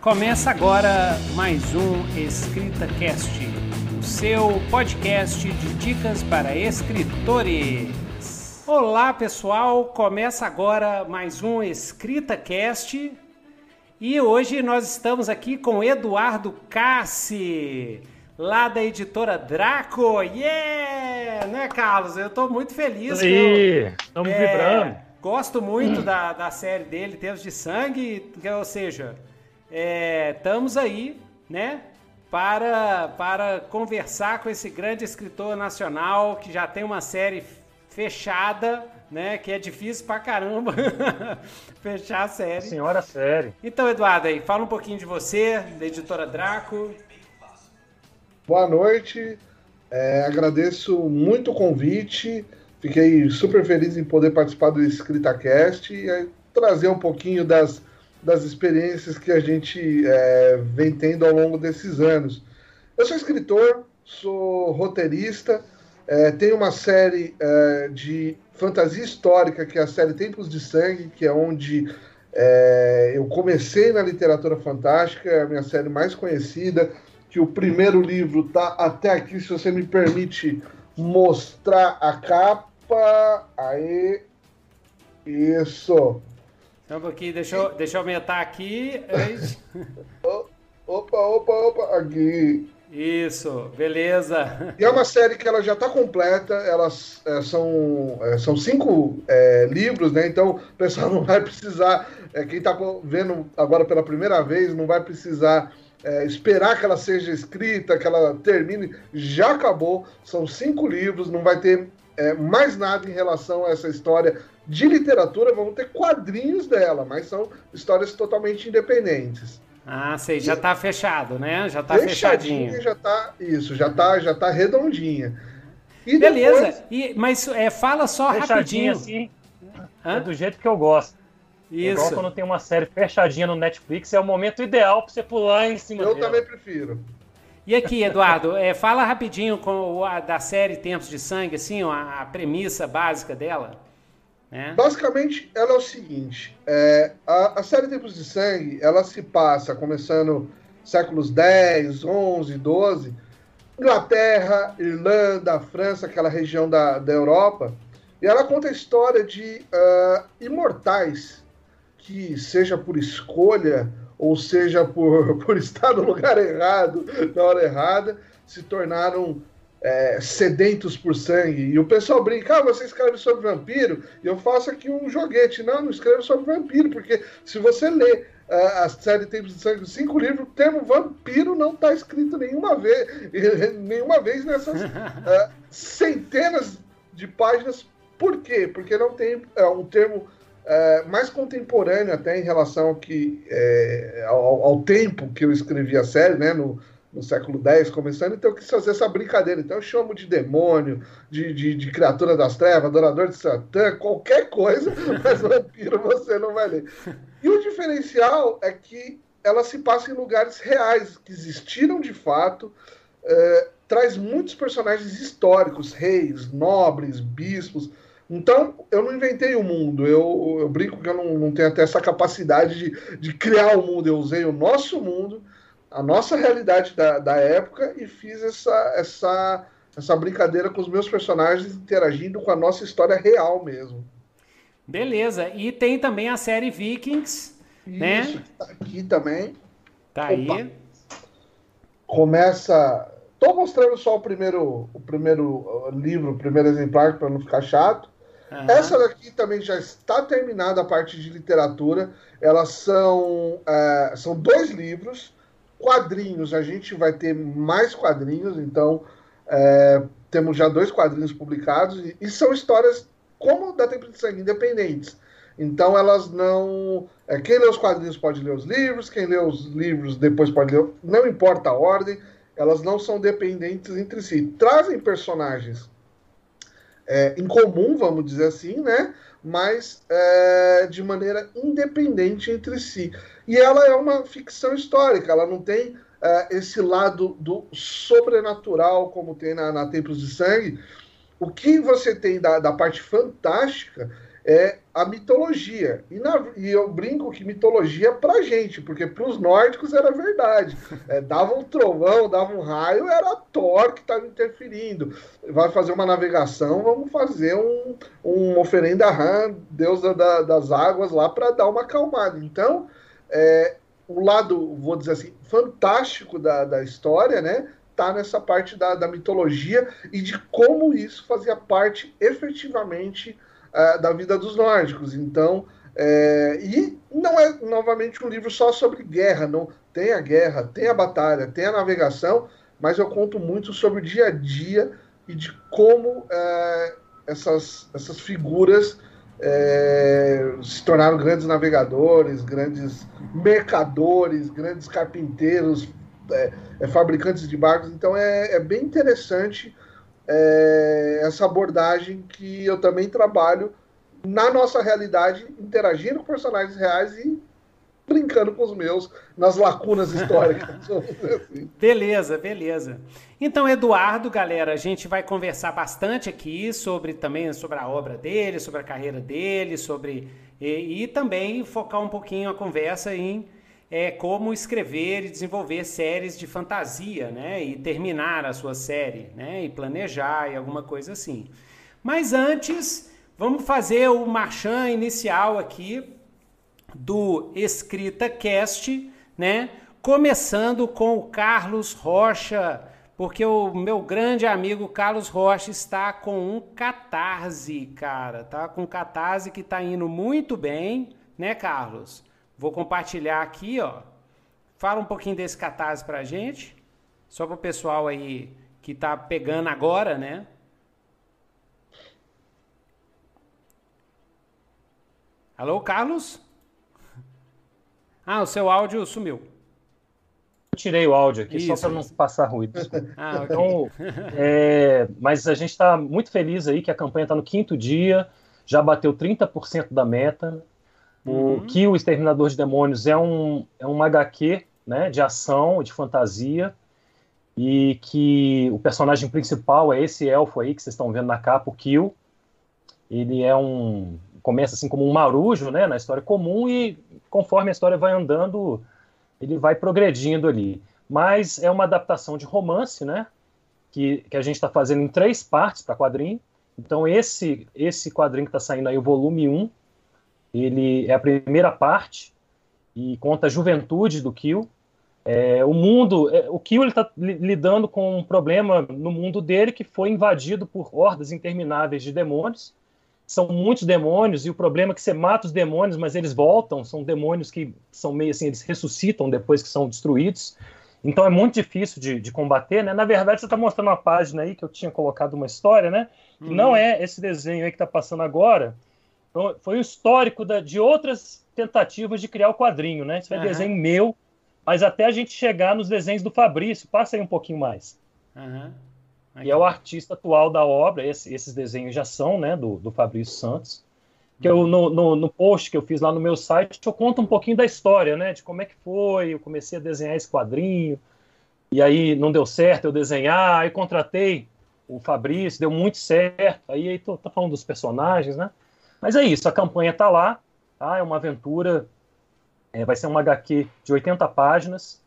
Começa agora mais um Escrita Cast, o seu podcast de dicas para escritores. Olá pessoal, começa agora mais um Escrita Cast e hoje nós estamos aqui com Eduardo Cassi, lá da editora Draco. Yeah! Né, Carlos? Eu estou muito feliz. Aí, estamos é, vibrando. Gosto muito hum. da, da série dele, Deus de Sangue, ou seja, é, estamos aí, né? Para, para conversar com esse grande escritor nacional que já tem uma série fechada, né? Que é difícil pra caramba fechar a série. Senhora série. Então, Eduardo, aí, fala um pouquinho de você, da editora Draco. Boa noite. É, agradeço muito o convite. Fiquei super feliz em poder participar do EscritaCast e trazer um pouquinho das das experiências que a gente é, vem tendo ao longo desses anos. Eu sou escritor, sou roteirista, é, tenho uma série é, de fantasia histórica, que é a série Tempos de Sangue, que é onde é, eu comecei na literatura fantástica, é a minha série mais conhecida, que o primeiro livro tá até aqui, se você me permite mostrar a capa. Aí. Isso. Só um pouquinho, deixa eu, deixa eu aumentar aqui. opa, opa, opa, aqui. Isso, beleza. E é uma série que ela já está completa, elas é, são, é, são cinco é, livros, né? Então o pessoal não vai precisar, é, quem está vendo agora pela primeira vez, não vai precisar é, esperar que ela seja escrita, que ela termine. Já acabou, são cinco livros, não vai ter é, mais nada em relação a essa história de literatura, vamos ter quadrinhos dela, mas são histórias totalmente independentes. Ah, sei, já está fechado, né? Já está fechadinho. Já está isso, já está já tá redondinha. E Beleza, depois... e, mas é, fala só fechadinha, rapidinho. Assim, é do jeito que eu gosto. Isso. Igual quando tem uma série fechadinha no Netflix, é o momento ideal para você pular em cima Eu dela. também prefiro. E aqui, Eduardo, é, fala rapidinho com a, da série Tempos de Sangue, assim, a, a premissa básica dela. É. Basicamente, ela é o seguinte: é, a, a, série Tempos de Sangue ela se passa começando séculos 10, 11, 12, Inglaterra, Irlanda, França, aquela região da, da Europa, e ela conta a história de uh, imortais que, seja por escolha ou seja por, por estar no lugar errado, na hora errada, se tornaram é, sedentos por sangue. E o pessoal brinca, ah, você escreve sobre vampiro, e eu faço aqui um joguete. Não, não escrevo sobre vampiro, porque se você lê uh, a série Tempos de Sangue, cinco livros, o termo vampiro não está escrito nenhuma vez, nenhuma vez nessas uh, centenas de páginas. Por quê? Porque não tem é, um termo é, mais contemporâneo até em relação ao, que, é, ao, ao, tempo que eu escrevi a série, né, no, no século X começando, então eu quis fazer essa brincadeira. Então eu chamo de demônio, de, de, de criatura das trevas, adorador de Satã, qualquer coisa, mas vampiro você não vai ler. E o diferencial é que ela se passa em lugares reais, que existiram de fato, é, traz muitos personagens históricos, reis, nobres, bispos. Então, eu não inventei o mundo, eu, eu brinco que eu não, não tenho até essa capacidade de, de criar o mundo, eu usei o nosso mundo a nossa realidade da, da época e fiz essa, essa, essa brincadeira com os meus personagens interagindo com a nossa história real mesmo. Beleza. E tem também a série Vikings, né? Isso, né? Tá aqui também. Tá Opa. aí. Começa. Tô mostrando só o primeiro, o primeiro livro, o primeiro exemplar, para não ficar chato. Uhum. Essa daqui também já está terminada a parte de literatura. Elas são, é, são dois livros. Quadrinhos, a gente vai ter mais quadrinhos, então é, temos já dois quadrinhos publicados e, e são histórias como da Tempo de Sangue, independentes. Então elas não. É, quem lê os quadrinhos pode ler os livros, quem lê os livros depois pode ler. Não importa a ordem, elas não são dependentes entre si. Trazem personagens é, em comum, vamos dizer assim, né? Mas é, de maneira independente entre si. E ela é uma ficção histórica, ela não tem uh, esse lado do sobrenatural como tem na, na Tempos de Sangue. O que você tem da, da parte fantástica é a mitologia. E, na, e eu brinco que mitologia é pra gente, porque pros nórdicos era verdade. É, dava um trovão, dava um raio, era Thor que estava interferindo. Vai fazer uma navegação, vamos fazer um, um oferenda a Han, deusa da, das águas, lá para dar uma acalmada. Então, é, o lado, vou dizer assim, fantástico da, da história, né? Tá nessa parte da, da mitologia e de como isso fazia parte efetivamente uh, da vida dos nórdicos. Então, é, e não é novamente um livro só sobre guerra, não tem a guerra, tem a batalha, tem a navegação, mas eu conto muito sobre o dia a dia e de como é, essas, essas figuras é, se tornaram grandes navegadores, grandes mercadores, grandes carpinteiros, é, é, fabricantes de barcos. Então é, é bem interessante é, essa abordagem que eu também trabalho na nossa realidade, interagindo com personagens reais e brincando com os meus nas lacunas históricas. assim. Beleza, beleza. Então, Eduardo, galera, a gente vai conversar bastante aqui sobre também sobre a obra dele, sobre a carreira dele, sobre e, e também focar um pouquinho a conversa em é, como escrever e desenvolver séries de fantasia, né? E terminar a sua série, né? E planejar e alguma coisa assim. Mas antes, vamos fazer o marchand inicial aqui do Escrita Cast, né? Começando com o Carlos Rocha, porque o meu grande amigo Carlos Rocha está com um catarse, cara, tá com um catarse que está indo muito bem, né, Carlos? Vou compartilhar aqui, ó. Fala um pouquinho desse catarse pra gente, só para o pessoal aí que tá pegando agora, né? Alô, Carlos? Ah, o seu áudio sumiu. Eu tirei o áudio aqui isso, só para não passar ruído. Ah, então, é, mas a gente está muito feliz aí que a campanha está no quinto dia, já bateu 30% da meta. Uhum. O que o Exterminador de Demônios é um, é um HQ né, de ação, de fantasia, e que o personagem principal é esse elfo aí que vocês estão vendo na capa, o Kill. Ele é um. começa assim como um marujo né, na história comum e conforme a história vai andando, ele vai progredindo ali. Mas é uma adaptação de romance, né? Que, que a gente está fazendo em três partes para quadrinho. Então, esse, esse quadrinho que está saindo aí, o volume 1, ele é a primeira parte e conta a juventude do Kill. É, o mundo, é, o Kill está lidando com um problema no mundo dele que foi invadido por hordas intermináveis de demônios são muitos demônios, e o problema é que você mata os demônios, mas eles voltam, são demônios que são meio assim, eles ressuscitam depois que são destruídos. Então é muito difícil de, de combater, né? Na verdade, você está mostrando uma página aí que eu tinha colocado uma história, né? Que uhum. não é esse desenho aí que está passando agora. Foi o histórico da, de outras tentativas de criar o quadrinho, né? Isso é uhum. desenho meu, mas até a gente chegar nos desenhos do Fabrício. Passa aí um pouquinho mais. Uhum. E é o artista atual da obra, esse, esses desenhos já são, né, do, do Fabrício Santos. Que eu, no, no, no, post que eu fiz lá no meu site, eu conto um pouquinho da história, né, de como é que foi, eu comecei a desenhar esse quadrinho, e aí não deu certo eu desenhar, aí contratei o Fabrício, deu muito certo, aí, aí tô, tô falando dos personagens, né, mas é isso, a campanha tá lá, tá, é uma aventura, é, vai ser uma HQ de 80 páginas,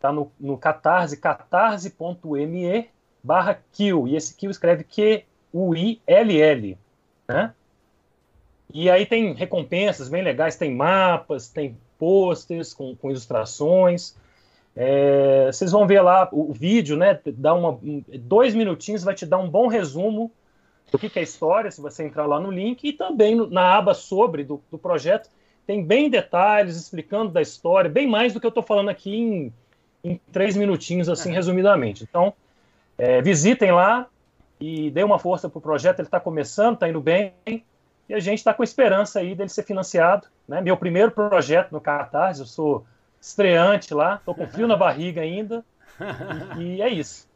tá no, no Catarse, catarse.me barra kill, e esse kill escreve Q-U-I-L-L, né? E aí tem recompensas bem legais, tem mapas, tem posters com, com ilustrações. É, vocês vão ver lá o, o vídeo, né? Dá uma, dois minutinhos, vai te dar um bom resumo do que, que é história, se você entrar lá no link, e também no, na aba sobre do, do, projeto, tem bem detalhes explicando da história, bem mais do que eu estou falando aqui em, em três minutinhos, assim, resumidamente. Então, é, visitem lá e dê uma força para o projeto. Ele está começando, está indo bem e a gente está com esperança aí dele ser financiado. Né? Meu primeiro projeto no Catarse, eu sou estreante lá, estou com frio na barriga ainda e, e é isso.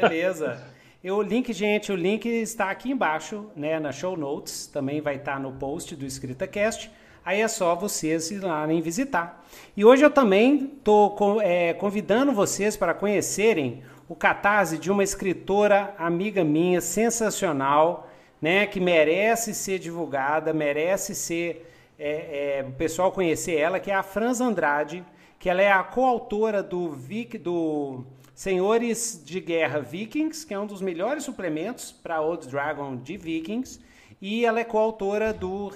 Beleza. O link, gente, o link está aqui embaixo, né, na show notes, também vai estar no post do EscritaCast. Aí é só vocês irem visitar. E hoje eu também estou é, convidando vocês para conhecerem o catarse de uma escritora amiga minha, sensacional, né, que merece ser divulgada, merece ser é, é, o pessoal conhecer ela, que é a Franz Andrade, que ela é a coautora do, Vic, do Senhores de Guerra Vikings, que é um dos melhores suplementos para Old Dragon de Vikings, e ela é coautora do,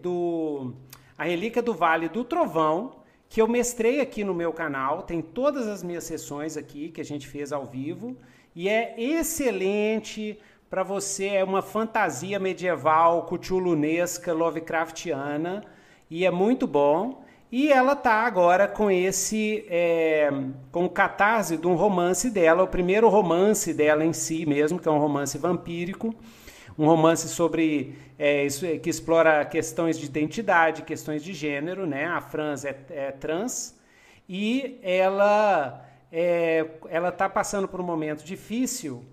do A Relíquia do Vale do Trovão, que eu mestrei aqui no meu canal, tem todas as minhas sessões aqui que a gente fez ao vivo, e é excelente para você, é uma fantasia medieval, cthulhunesca, Lovecraftiana, e é muito bom. E ela tá agora com esse, é, com o catarse de um romance dela, o primeiro romance dela em si mesmo, que é um romance vampírico, um romance sobre é, isso, que explora questões de identidade, questões de gênero, né? A Franz é, é trans. E ela é, ela está passando por um momento difícil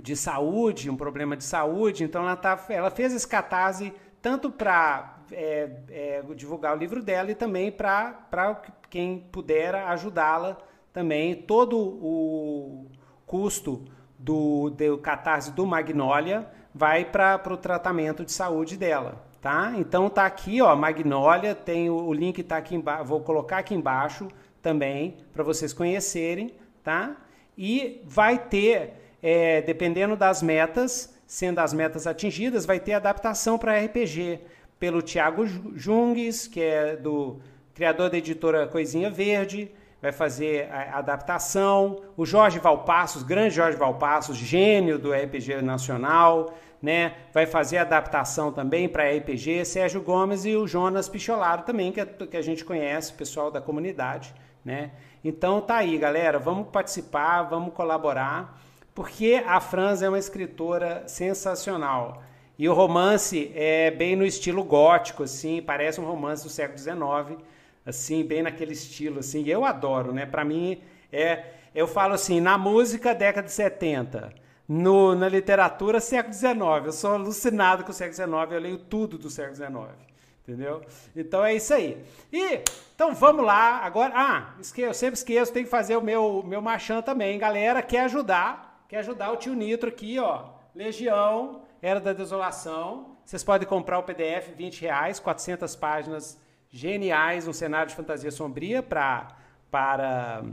de saúde, um problema de saúde, então ela, tá, ela fez esse catarse tanto para é, é, divulgar o livro dela e também para quem puder ajudá-la também. Todo o custo do, do catarse do Magnólia vai para o tratamento de saúde dela, tá? Então tá aqui, ó, Magnólia, tem o, o link tá aqui embaixo, vou colocar aqui embaixo também para vocês conhecerem, tá? E vai ter, é, dependendo das metas, sendo as metas atingidas, vai ter adaptação para RPG pelo Tiago Jungues, que é do criador da editora Coisinha Verde, vai fazer a adaptação. O Jorge Valpassos, grande Jorge Valpassos, gênio do RPG nacional, né? Vai fazer adaptação também para RPG. Sérgio Gomes e o Jonas Picholaro também, que, é, que a gente conhece, pessoal da comunidade, né? Então tá aí, galera, vamos participar, vamos colaborar, porque a Franz é uma escritora sensacional. E o romance é bem no estilo gótico, assim, parece um romance do século XIX assim, bem naquele estilo, assim. Eu adoro, né? Para mim é, eu falo assim, na música década de 70, no, na literatura século XIX. Eu sou alucinado com o século XIX, eu leio tudo do século XIX. Entendeu? Então é isso aí. E então vamos lá. Agora, ah, eu sempre esqueço, tem que fazer o meu meu machan também, galera. Quer ajudar? Quer ajudar o tio Nitro aqui, ó. Legião, Era da Desolação. Vocês podem comprar o PDF, 20 reais, 400 páginas geniais, um cenário de fantasia sombria pra, para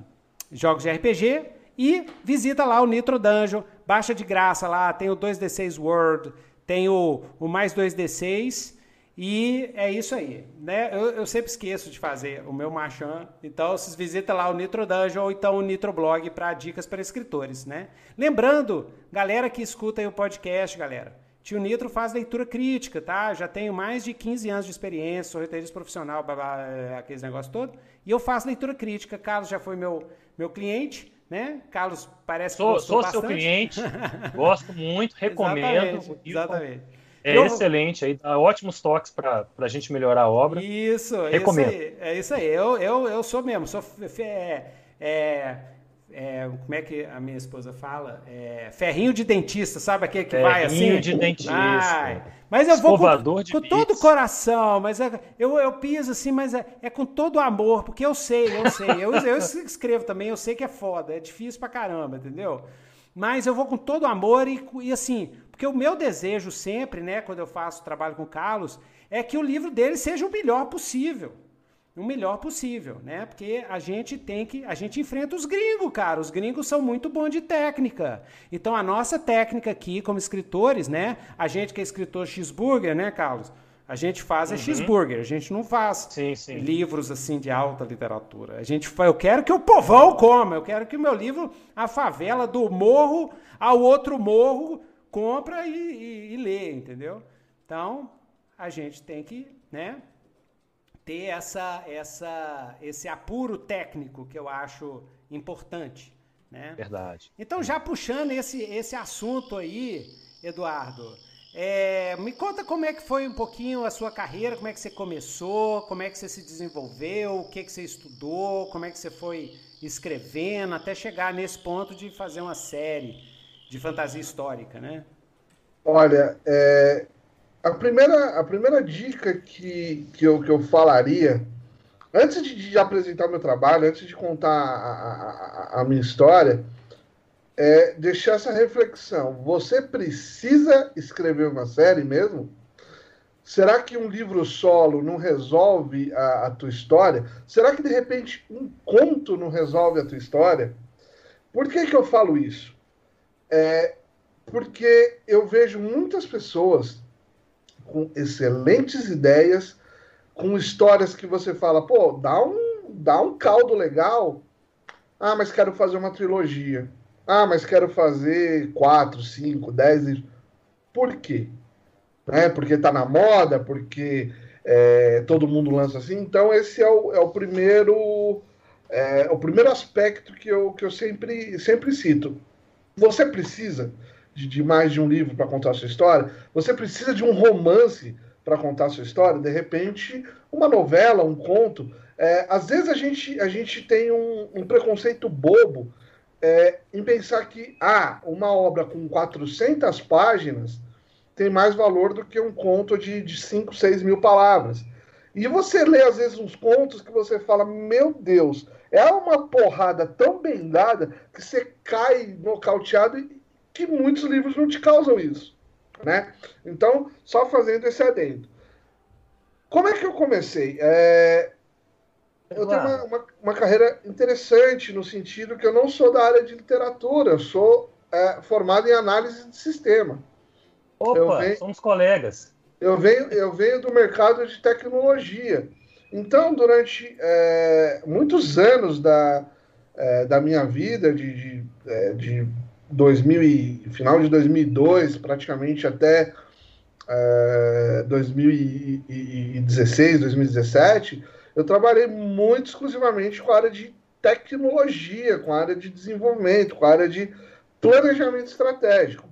jogos de RPG. E visita lá o Nitro Dungeon, baixa de graça lá, tem o 2D6 World, tem o, o mais 2D6. E é isso aí, né? Eu, eu, sempre esqueço de fazer o meu machan. Então, vocês visitam lá o Nitro Dungeon ou então o Nitro Blog para dicas para escritores, né? Lembrando, galera que escuta aí o podcast, galera, Tio Nitro faz leitura crítica, tá? Já tenho mais de 15 anos de experiência, sou roteirista profissional, blá, blá, aqueles negócios todos. E eu faço leitura crítica. Carlos já foi meu, meu cliente, né? Carlos parece sou, que Sou bastante. seu cliente, gosto muito, recomendo. Exatamente. exatamente. É eu... excelente, aí dá ótimos toques para a gente melhorar a obra. Isso, recomendo. Isso aí, é isso aí. Eu, eu, eu sou mesmo, sou é, é, é, como é que a minha esposa fala? É, ferrinho de dentista, sabe aquele que ferrinho vai assim? Ferrinho de dentista. Ai, mas eu vou com, com todo o coração, mas é, eu, eu piso assim, mas é, é, com todo o amor, porque eu sei, eu sei. Eu, eu escrevo também, eu sei que é foda, é difícil pra caramba, entendeu? Mas eu vou com todo amor e, e assim, porque o meu desejo sempre, né, quando eu faço trabalho com o Carlos, é que o livro dele seja o melhor possível o melhor possível, né? Porque a gente tem que. A gente enfrenta os gringos, cara. Os gringos são muito bons de técnica. Então a nossa técnica aqui, como escritores, né? A gente que é escritor cheeseburger, né, Carlos? A gente faz é uhum. cheeseburger, a gente não faz sim, sim. livros assim de alta literatura. A gente eu quero que o povão coma, eu quero que o meu livro, a favela do morro ao outro morro, compra e, e, e lê, entendeu? Então, a gente tem que, né, ter essa, essa, esse apuro técnico que eu acho importante. Né? Verdade. Então, já puxando esse, esse assunto aí, Eduardo, é, me conta como é que foi um pouquinho a sua carreira, como é que você começou, como é que você se desenvolveu, o que, que você estudou, como é que você foi escrevendo, até chegar nesse ponto de fazer uma série de fantasia histórica, né? Olha, é, a primeira, a primeira dica que, que, eu, que eu falaria, antes de, de apresentar meu trabalho, antes de contar a, a, a minha história, é deixar essa reflexão. Você precisa escrever uma série mesmo? Será que um livro solo não resolve a, a, tua história? Será que de repente um conto não resolve a tua história? Por que, que eu falo isso? É porque eu vejo muitas pessoas com excelentes ideias, com histórias que você fala, pô, dá um, dá um caldo legal. Ah, mas quero fazer uma trilogia. Ah, mas quero fazer quatro, cinco, dez. Por quê? né? Porque está na moda, porque é, todo mundo lança assim. Então esse é o, é o primeiro é, o primeiro aspecto que eu, que eu sempre, sempre cito. Você precisa de, de mais de um livro para contar a sua história? Você precisa de um romance para contar a sua história? De repente, uma novela, um conto. É, às vezes a gente, a gente tem um, um preconceito bobo é, em pensar que ah, uma obra com 400 páginas tem mais valor do que um conto de, de 5, 6 mil palavras. E você lê, às vezes, uns contos que você fala, meu Deus, é uma porrada tão bem dada que você cai nocauteado e que muitos livros não te causam isso. Né? Então, só fazendo esse adendo. Como é que eu comecei? É... Eu tenho uma, uma, uma, carreira interessante no sentido que eu não sou da área de literatura, eu sou é, formado em análise de sistema. Opa, venho, somos colegas. Eu venho, eu venho do mercado de tecnologia. Então, durante é, muitos anos da, é, da minha vida, de, de, é, de 2000 e, final de 2002, praticamente até 2016, é, 2017, eu trabalhei muito exclusivamente com a área de tecnologia, com a área de desenvolvimento, com a área de planejamento estratégico.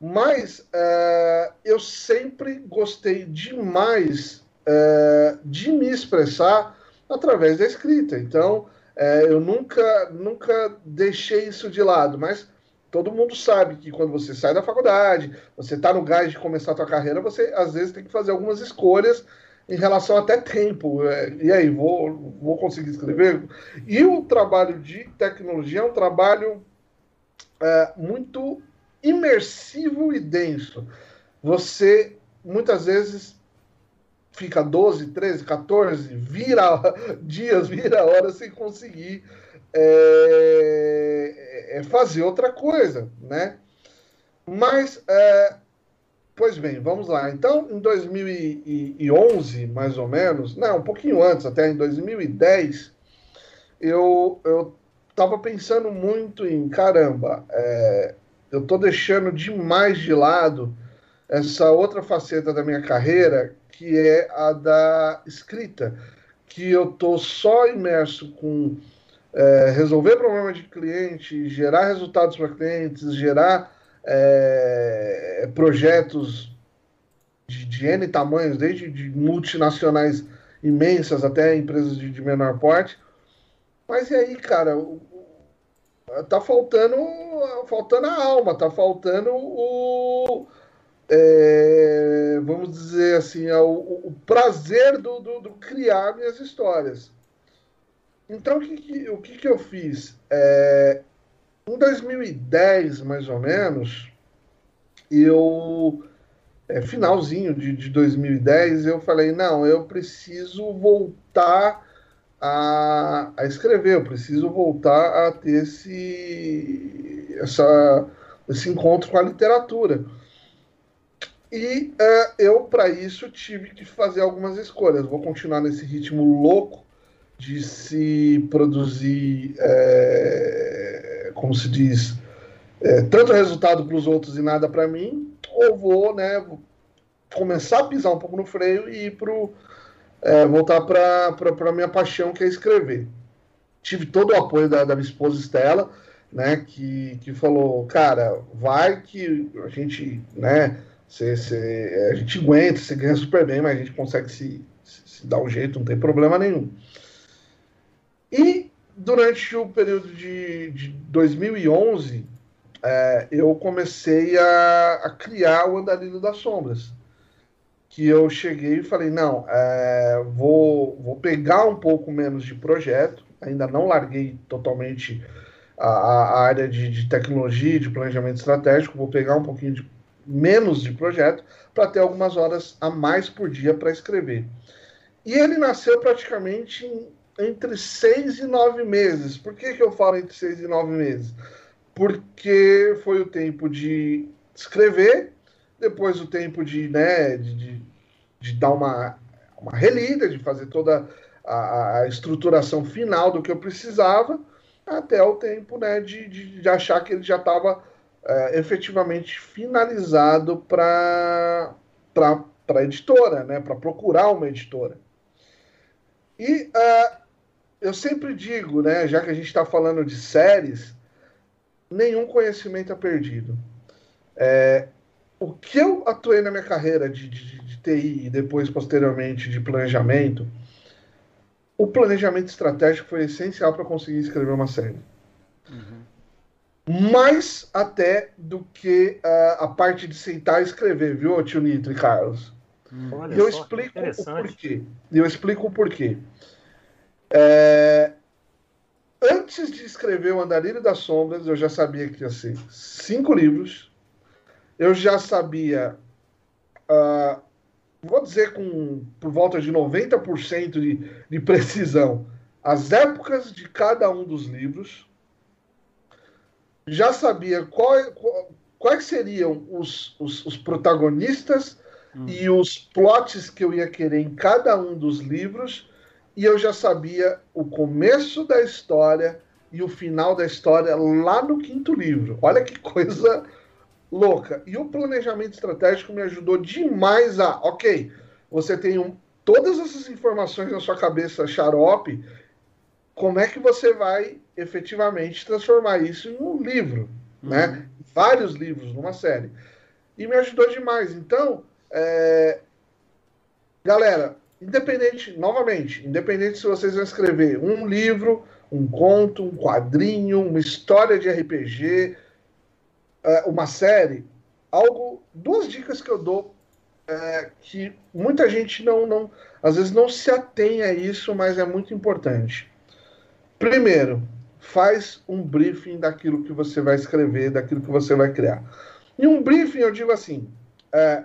Mas uh, eu sempre gostei demais uh, de me expressar através da escrita. Então, uh, eu nunca, nunca deixei isso de lado. Mas todo mundo sabe que quando você sai da faculdade, você está no gás de começar a sua carreira, você às vezes tem que fazer algumas escolhas em relação até tempo. E aí, vou, vou conseguir escrever? E o trabalho de tecnologia é um trabalho muito imersivo e denso. Você muitas vezes fica 12, 13, 14, vira dias, vira horas sem conseguir é, é, fazer outra coisa, né? Mas, é, pois bem, vamos lá. Então, em 2011, mais ou menos, não, um pouquinho antes, até em 2010, eu, eu pensando muito em, caramba, é, eu estou deixando demais de lado essa outra faceta da minha carreira, que é a da escrita, que eu estou só imerso com é, resolver problemas de cliente, gerar resultados para clientes, gerar é, projetos de, de N tamanhos, desde de multinacionais imensas até empresas de, de menor porte. Mas e aí, cara, tá faltando faltando a alma, tá faltando o é, vamos dizer assim o, o prazer do, do, do, criar minhas histórias. Então o que, que o que, que eu fiz? É, em 2010 mais ou menos eu é, finalzinho de, de 2010 eu falei não eu preciso voltar a, a escrever, eu preciso voltar a ter esse, essa, esse encontro com a literatura. E uh, eu, para isso, tive que fazer algumas escolhas. Vou continuar nesse ritmo louco de se produzir, é, como se diz, é, tanto resultado para os outros e nada para mim, ou vou né, começar a pisar um pouco no freio e ir para é, voltar para a minha paixão, que é escrever. Tive todo o apoio da, da minha esposa Estela, né, que, que falou, cara, vai que a gente, né, cê, cê, a gente aguenta, você ganha super bem, mas a gente consegue se, se, se dar um jeito, não tem problema nenhum. E durante o período de, de 2011, é, eu comecei a, a criar o Andarilho das Sombras que eu cheguei e falei, não, é, vou, vou pegar um pouco menos de projeto, ainda não larguei totalmente a, a área de, de tecnologia, de planejamento estratégico, vou pegar um pouquinho de menos de projeto para ter algumas horas a mais por dia para escrever. E ele nasceu praticamente em, entre seis e nove meses. Por que, que eu falo entre seis e nove meses? Porque foi o tempo de escrever, depois o tempo de, né, de, de, dar uma, uma relida, de fazer toda a, a, estruturação final do que eu precisava, até o tempo né, de, de, de achar que ele já estava é, efetivamente finalizado para a editora, né, para procurar uma editora. E uh, eu sempre digo, né, já que a gente está falando de séries, nenhum conhecimento é perdido. É, o que eu atuei na minha carreira de, de, de TI e depois, posteriormente, de planejamento, o planejamento estratégico foi essencial para conseguir escrever uma série. Uhum. Mais até do que uh, a parte de sentar e escrever, viu, tio Nitro e Carlos? Hum, e eu explico o porquê. Eu explico o porquê. É... Antes de escrever o Andarilho das Sombras, eu já sabia que ia ser cinco livros. Eu já sabia uh, vou dizer com por volta de 90% de, de precisão, as épocas de cada um dos livros. Já sabia qual, qual, quais seriam os, os, os protagonistas hum. e os plots que eu ia querer em cada um dos livros. E eu já sabia o começo da história e o final da história lá no quinto livro. Olha que coisa louca. E o planejamento estratégico me ajudou demais a, ok, você tem um, todas essas informações na sua cabeça xarope, como é que você vai efetivamente transformar isso em um livro, né? uhum. né? Vários livros numa série. E me ajudou demais. Então, é... galera, independente, novamente, independente se vocês vão escrever um livro, um conto, um quadrinho, uma história de RPG, é, uma série, algo, duas dicas que eu dou é, que muita gente não, não, às vezes não se atém a isso, mas é muito importante. Primeiro, faz um briefing daquilo que você vai escrever, daquilo que você vai criar. E um briefing, eu digo assim, é,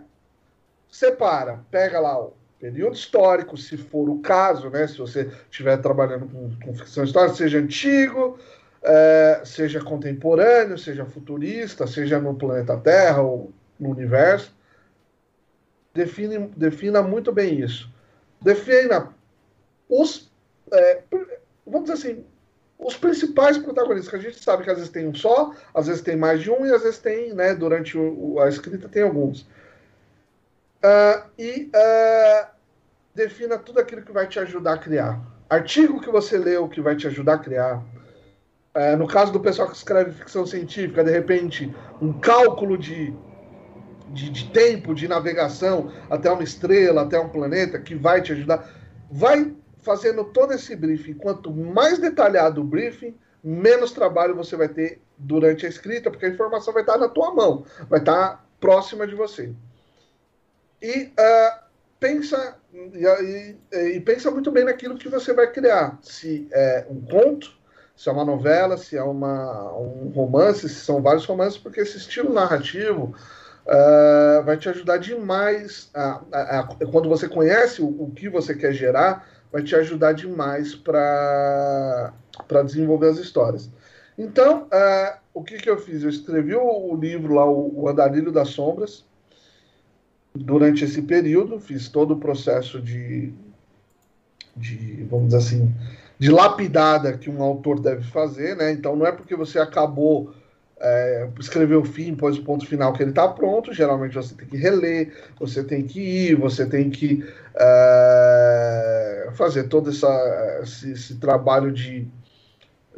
separa, pega lá o período histórico, se for o caso, né, se você estiver trabalhando com, com ficção histórica, seja antigo, é, seja contemporâneo, seja futurista, seja no planeta Terra ou no universo. Define, defina muito bem isso. Defina os, é, vamos dizer assim, os principais protagonistas, que a gente sabe que às vezes tem um só, às vezes tem mais de um, e às vezes tem, né, durante o, a escrita tem alguns. Uh, e uh, defina tudo aquilo que vai te ajudar a criar. Artigo que você leu que vai te ajudar a criar, é, no caso do pessoal que escreve ficção científica, de repente, um cálculo de, de, de, tempo de navegação até uma estrela, até um planeta, que vai te ajudar. Vai fazendo todo esse briefing. Quanto mais detalhado o briefing, menos trabalho você vai ter durante a escrita, porque a informação vai estar na tua mão, vai estar próxima de você. E uh, pensa e, e, pensa muito bem naquilo que você vai criar. Se é um conto, se é uma novela, se é uma, um romance, se são vários romances, porque esse estilo narrativo uh, vai te ajudar demais. A, a, a, quando você conhece o, o, que você quer gerar, vai te ajudar demais para desenvolver as histórias. Então, uh, o que, que eu fiz? Eu escrevi o, o livro lá, o, o Andarilho das Sombras, durante esse período, fiz todo o processo de, de vamos dizer assim, de lapidada que um autor deve fazer, né? Então não é porque você acabou é, escrever o fim, pôs o ponto final que ele está pronto. Geralmente você tem que reler, você tem que ir, você tem que é, fazer todo essa, esse, esse trabalho de,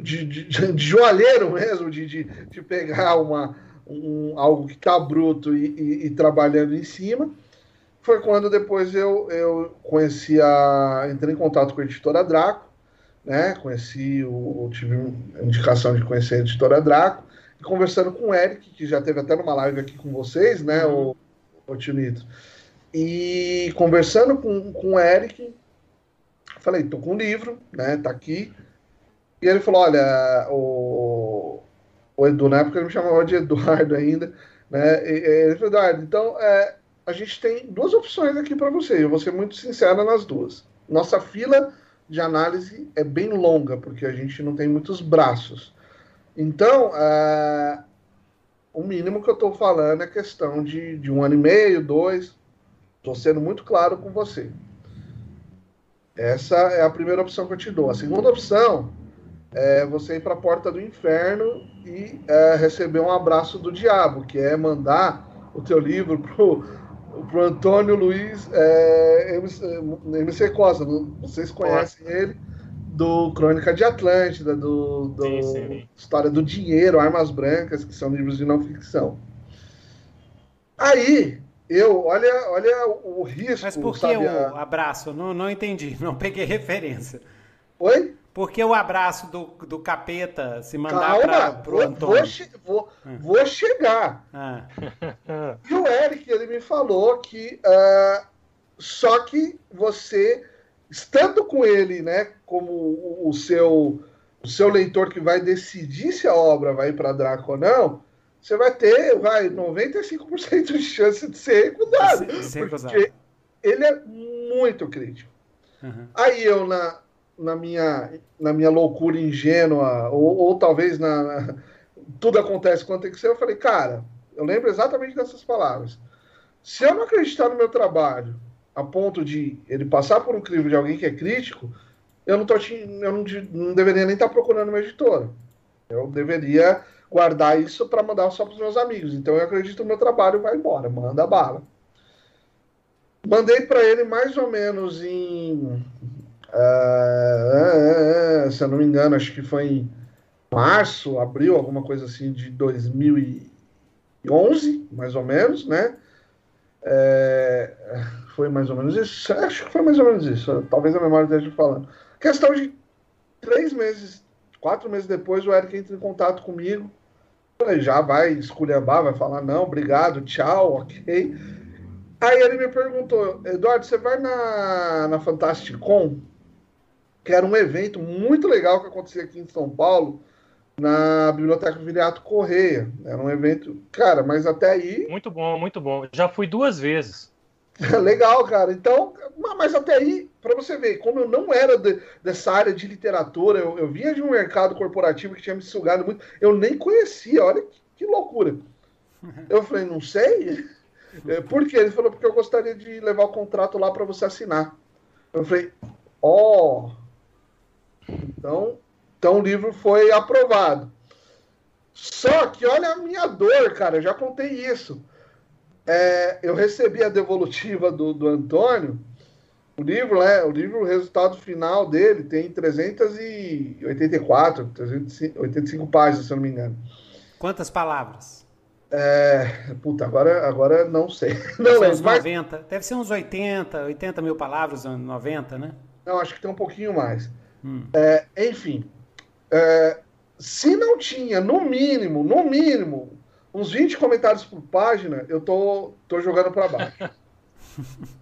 de, de, de, joalheiro mesmo, de, de, de pegar uma, um, algo que está bruto e, e, e, trabalhando em cima. Foi quando depois eu, eu conheci a. entrei em contato com a editora Draco né? Conheci, o, tive a indicação de conhecer a editora Draco, e conversando com o Eric, que já teve até numa live aqui com vocês, né, uhum. o, o Tio Nito. E conversando com, com o Eric, falei, tô com um livro, né, tá aqui. E ele falou, olha, o, o Edu, na época ele me chamava de Eduardo ainda, né? Ele falou, Eduardo, então é, a gente tem duas opções aqui para você, eu vou ser muito sincera nas duas. Nossa fila de análise é bem longa, porque a gente não tem muitos braços. Então, é, o mínimo que eu estou falando é questão de, de um ano e meio, dois. Estou sendo muito claro com você. Essa é a primeira opção que eu te dou. A segunda opção é você ir para a porta do inferno e é, receber um abraço do diabo, que é mandar o teu livro pro, pro Antônio Luiz é, MC, MC Costa. Vocês conhecem ele do Crônica de Atlântida, do, do sim, sim. História do Dinheiro, Armas Brancas, que são livros de não ficção. Aí, eu, olha, olha o risco. Mas por que sabe, o a... abraço? Não, não entendi, não peguei referência. Oi? Por que o abraço do, do capeta se mandar para o Antônio? Vou, vou, ah. vou chegar. Ah. E o Eric, ele me falou que uh, só que você, estando com ele, né, como o, o seu, o seu leitor que vai decidir se a obra vai para Draco ou não, você vai ter vai, 95% de chance de ser recusado. Porque ele é muito crítico. Uhum. Aí eu, na, na minha, na minha loucura ingênua, ou, ou talvez na, na, tudo acontece quando tem que ser, eu falei, cara, eu lembro exatamente dessas palavras. Se eu não acreditar no meu trabalho a ponto de ele passar por um crivo de alguém que é crítico, eu não, tô, eu não, não deveria nem estar procurando uma editora. Eu deveria guardar isso para mandar só para os meus amigos. Então eu acredito no meu trabalho, vai embora, manda bala. Mandei para ele mais ou menos em Uh, se eu não me engano, acho que foi em março, abril, alguma coisa assim, de 2011, mais ou menos, né? É, foi mais ou menos isso. Acho que foi mais ou menos isso. Talvez a memória esteja falando. Questão de três meses, quatro meses depois, o Eric entra em contato comigo. Já vai esculhambar, vai falar, não, obrigado, tchau, ok. Aí ele me perguntou, Eduardo, você vai na, na Fantasticon? Que era um evento muito legal que acontecia aqui em São Paulo, na Biblioteca Viriato Correia. Era um evento, cara, mas até aí. Muito bom, muito bom. Já fui duas vezes. legal, cara. Então, mas até aí, para você ver, como eu não era de, dessa área de literatura, eu, eu, vinha de um mercado corporativo que tinha me sugado muito, eu nem conhecia, olha que, que loucura. Eu falei, não sei. É, por quê? Ele falou, porque eu gostaria de levar o contrato lá para você assinar. Eu falei, ó. Oh, então, então o livro foi aprovado. Só que olha a minha dor, cara, eu já contei isso. É, eu recebi a devolutiva do, do Antônio, o livro, né? O livro, o resultado final dele tem 384, 385 páginas, se eu não me engano. Quantas palavras? É, puta, agora, agora não sei. Não deve, ser uns 90, deve ser uns 80, 80 mil palavras, 90, né? Não, acho que tem um pouquinho mais. Hum. É, enfim, é, se não tinha, no mínimo, no mínimo, uns 20 comentários por página, eu tô, tô jogando para baixo.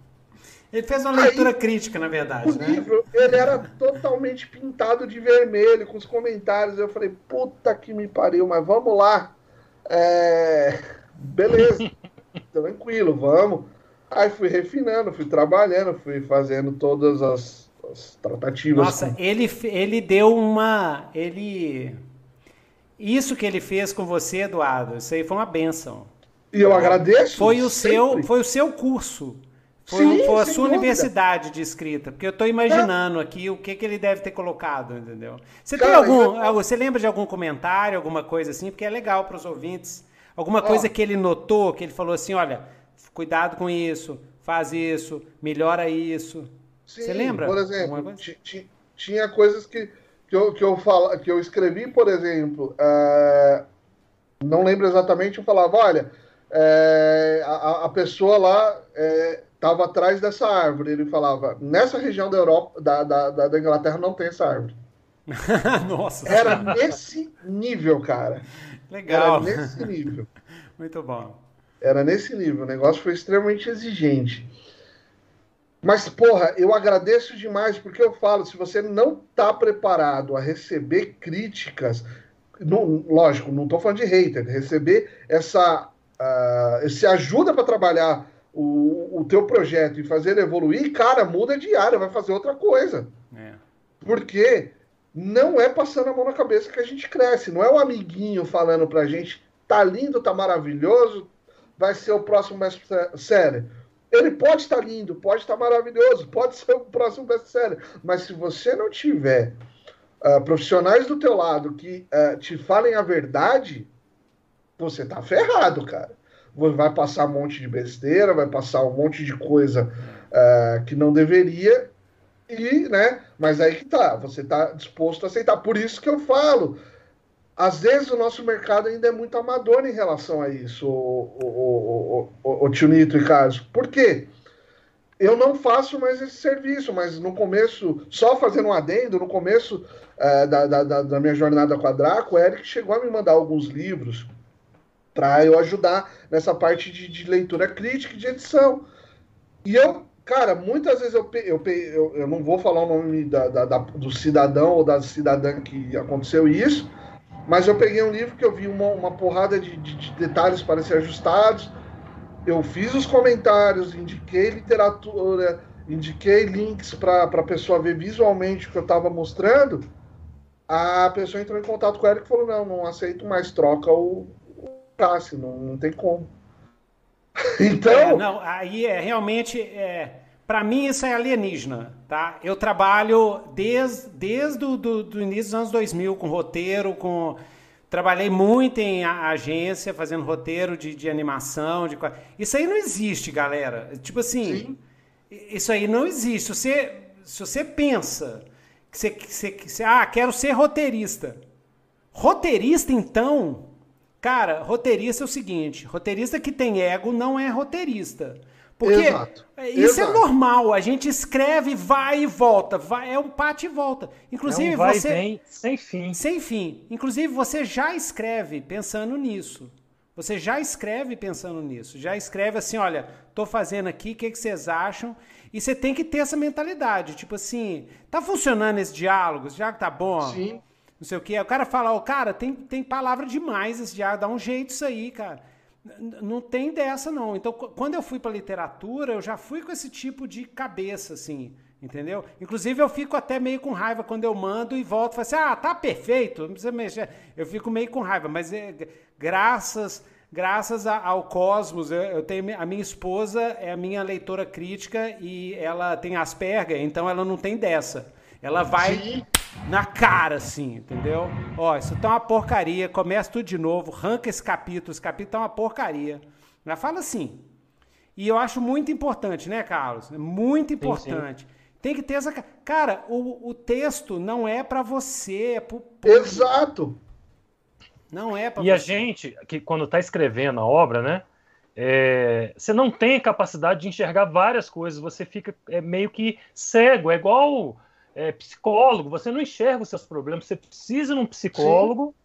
Ele fez uma leitura Aí, crítica, na verdade. O né? livro, ele era totalmente pintado de vermelho, com os comentários. Eu falei, puta que me pariu, mas vamos lá. É... Beleza, tranquilo, vamos. Aí fui refinando, fui trabalhando, fui fazendo todas as as tratativas. Nossa, com... ele, ele deu uma. Ele. Isso que ele fez com você, Eduardo, isso aí foi uma benção. E eu agradeço. Foi o, seu, foi o seu curso. Foi, Sim, foi a sua dúvida. universidade de escrita. Porque eu estou imaginando é. aqui o que, que ele deve ter colocado, entendeu? Você Cara, tem algum. Eu... Você lembra de algum comentário, alguma coisa assim? Porque é legal para os ouvintes. Alguma coisa que ele notou, que ele falou assim: olha, cuidado com isso, faz isso, melhora isso. Sim, Você lembra? Por exemplo, tinha coisas que, que, eu, que, eu fala, que eu escrevi, por exemplo, é, não lembro exatamente, eu falava, olha, é, a, a, pessoa lá estava é, atrás dessa árvore. Ele falava, nessa região da Europa, da, da, da, da Inglaterra não tem essa árvore. Nossa. Era nesse nível, cara. Legal. Era nesse nível. Muito bom. Era nesse nível. O negócio foi extremamente exigente. Mas, porra, eu agradeço demais, porque eu falo, se você não está preparado a receber críticas, não, lógico, não estou falando de hater, receber essa, uh, esse ajuda para trabalhar o, o teu projeto e fazer ele evoluir, cara, muda de área, vai fazer outra coisa. É. Porque não é passando a mão na cabeça que a gente cresce, não é o amiguinho falando pra gente, tá lindo, tá maravilhoso, vai ser o próximo best-seller. Ele pode estar lindo, pode estar maravilhoso, pode ser o próximo best-seller, mas se você não tiver uh, profissionais do teu lado que uh, te falem a verdade, você tá ferrado, cara. Vai passar um monte de besteira, vai passar um monte de coisa uh, que não deveria, e, né? Mas aí que tá, você tá disposto a aceitar. Por isso que eu falo, às vezes o nosso mercado ainda é muito amador em relação a isso, o, o, o, o, Tio Nito e Carlos. Por quê? Eu não faço mais esse serviço, mas no começo, só fazendo um adendo, no começo é, da, da, da, minha jornada com a Draco, o Eric chegou a me mandar alguns livros para eu ajudar nessa parte de, de, leitura crítica e de edição. E eu, cara, muitas vezes eu, eu, eu, eu não vou falar o nome da, da, da, do cidadão ou da cidadã que aconteceu isso, mas eu peguei um livro que eu vi uma, uma porrada de, de, de detalhes para ser ajustados. Eu fiz os comentários, indiquei literatura, indiquei links para a pessoa ver visualmente o que eu estava mostrando. A pessoa entrou em contato com ela e falou: Não, não aceito mais, troca o, o Cássio, não, não tem como. então. É, não, aí é realmente. É para mim isso é alienígena, tá? Eu trabalho desde, desde o do, do início dos anos 2000 com roteiro, com trabalhei muito em agência fazendo roteiro de, de animação, de isso aí não existe, galera. Tipo assim, Sim. isso aí não existe. Se você, se você pensa que você, que você, que você, ah, quero ser roteirista, roteirista então, cara, roteirista é o seguinte, roteirista que tem ego não é roteirista. Porque Exato. isso é Exato. é normal. A gente escreve, vai e volta. Vai, é um parte e volta. Inclusive, é um vai você. Vem sem fim. Sem fim. Inclusive, você já escreve pensando nisso. Você já escreve pensando nisso. Já escreve assim: olha, tô fazendo aqui, o que, que vocês acham? E você tem que ter essa mentalidade. Tipo assim, tá funcionando esse diálogo? Já que tá bom? Sim. Não sei o quê. o cara fala: ó, oh, cara, tem, tem palavra demais esse diálogo, dá um jeito isso aí, cara. Não tem dessa, não. Então, quando eu fui para literatura, eu já fui com esse tipo de cabeça, assim, entendeu? Inclusive, eu fico até meio com raiva quando eu mando e volto e falo assim: ah, tá perfeito, não precisa mexer. Eu fico meio com raiva, mas é, graças. Graças ao Cosmos, eu, eu, tenho a minha esposa é a minha leitora crítica e ela tem Asperger, então ela não tem dessa. Ela vai Sim na cara, assim, entendeu? Ó, isso tá uma porcaria, começa tudo de novo, arranca esse capítulo, esse capítulo tá uma porcaria. Ela fala assim. E eu acho muito importante, né, Carlos? Muito importante. Sim, sim. Tem que ter essa. Cara, o, o texto não é para você, é pro Exato. Não é para E você. a gente, que quando tá escrevendo a obra, né? É, você não tem capacidade de enxergar várias coisas, você fica é, meio que cego, é igual é, psicólogo, você não enxerga os seus problemas, você precisa de um psicólogo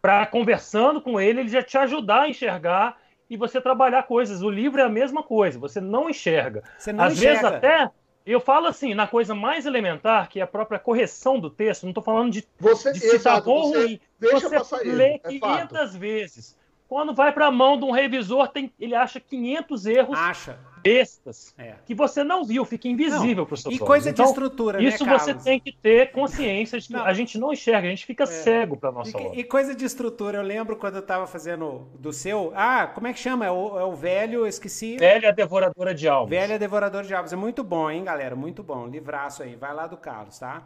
para conversando com ele, ele já te ajudar a enxergar e você trabalhar coisas. O livro é a mesma coisa, você não enxerga. Você não Às enxerga. vezes até eu falo assim, na coisa mais elementar, que é a própria correção do texto, não estou falando de, você, de se tá bom ou ruim. Você lê é 500 vezes. Quando vai para a mão de um revisor, tem, ele acha 500 erros. Acha bestas é. que você não viu, fica invisível para o seu E coisa então, de estrutura, né, Isso você tem que ter consciência de que não. a gente não enxerga, a gente fica é. cego para nossa e, obra. E coisa de estrutura, eu lembro quando eu estava fazendo do seu. Ah, como é que chama? É o, é o velho, eu esqueci. Velha Devoradora de Almas. Velha Devoradora de Almas. É muito bom, hein, galera? Muito bom. Livraço aí. Vai lá do Carlos, tá?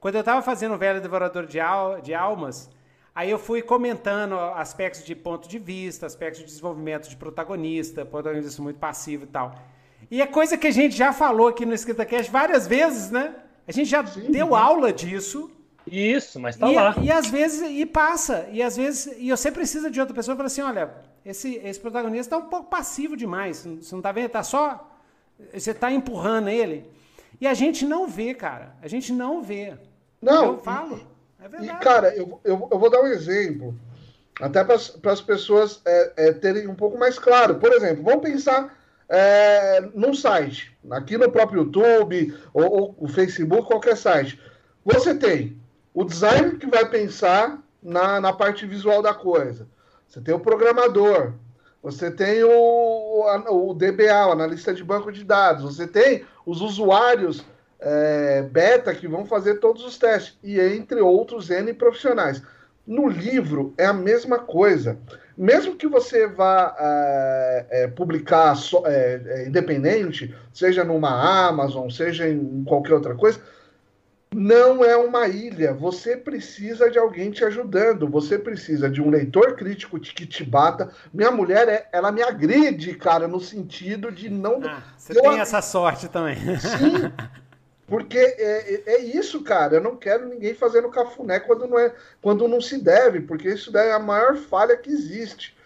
Quando eu estava fazendo Velha Devoradora de, al de Almas. Aí eu fui comentando aspectos de ponto de vista, aspectos de desenvolvimento de protagonista, protagonista muito passivo e tal. E é coisa que a gente já falou aqui no EscritaCast várias vezes, né? A gente já Sim, deu aula disso. Isso, mas tá e, lá. E às vezes, e passa. E às vezes, e você precisa de outra pessoa para assim, olha, esse, esse protagonista tá um pouco passivo demais. Você não tá vendo? Tá só. Você tá empurrando ele. E a gente não vê, cara. A gente não vê. Não. Eu falo. É verdade. E, cara, eu, eu, eu vou dar um exemplo. Até para as pessoas é, é, terem um pouco mais claro. Por exemplo, vamos pensar é, num site, aqui no próprio YouTube ou, ou o Facebook, qualquer site. Você tem o designer que vai pensar na, na parte visual da coisa. Você tem o programador, você tem o, o DBA, o analista de banco de dados, você tem os usuários é, beta que vão fazer todos os testes, e entre outros N profissionais. No livro é a mesma coisa. Mesmo que você vá é, é, publicar so, é, é, independente, seja numa Amazon, seja em qualquer outra coisa, não é uma ilha. Você precisa de alguém te ajudando. Você precisa de um leitor crítico que te bata. Minha mulher, é, ela me agride, cara, no sentido de não. Ah, você eu... tem essa sorte também. Sim. Porque é, é, é, isso, cara. Eu não quero ninguém fazendo cafuné quando não, é, quando não se deve, porque isso daí é a maior falha que existe.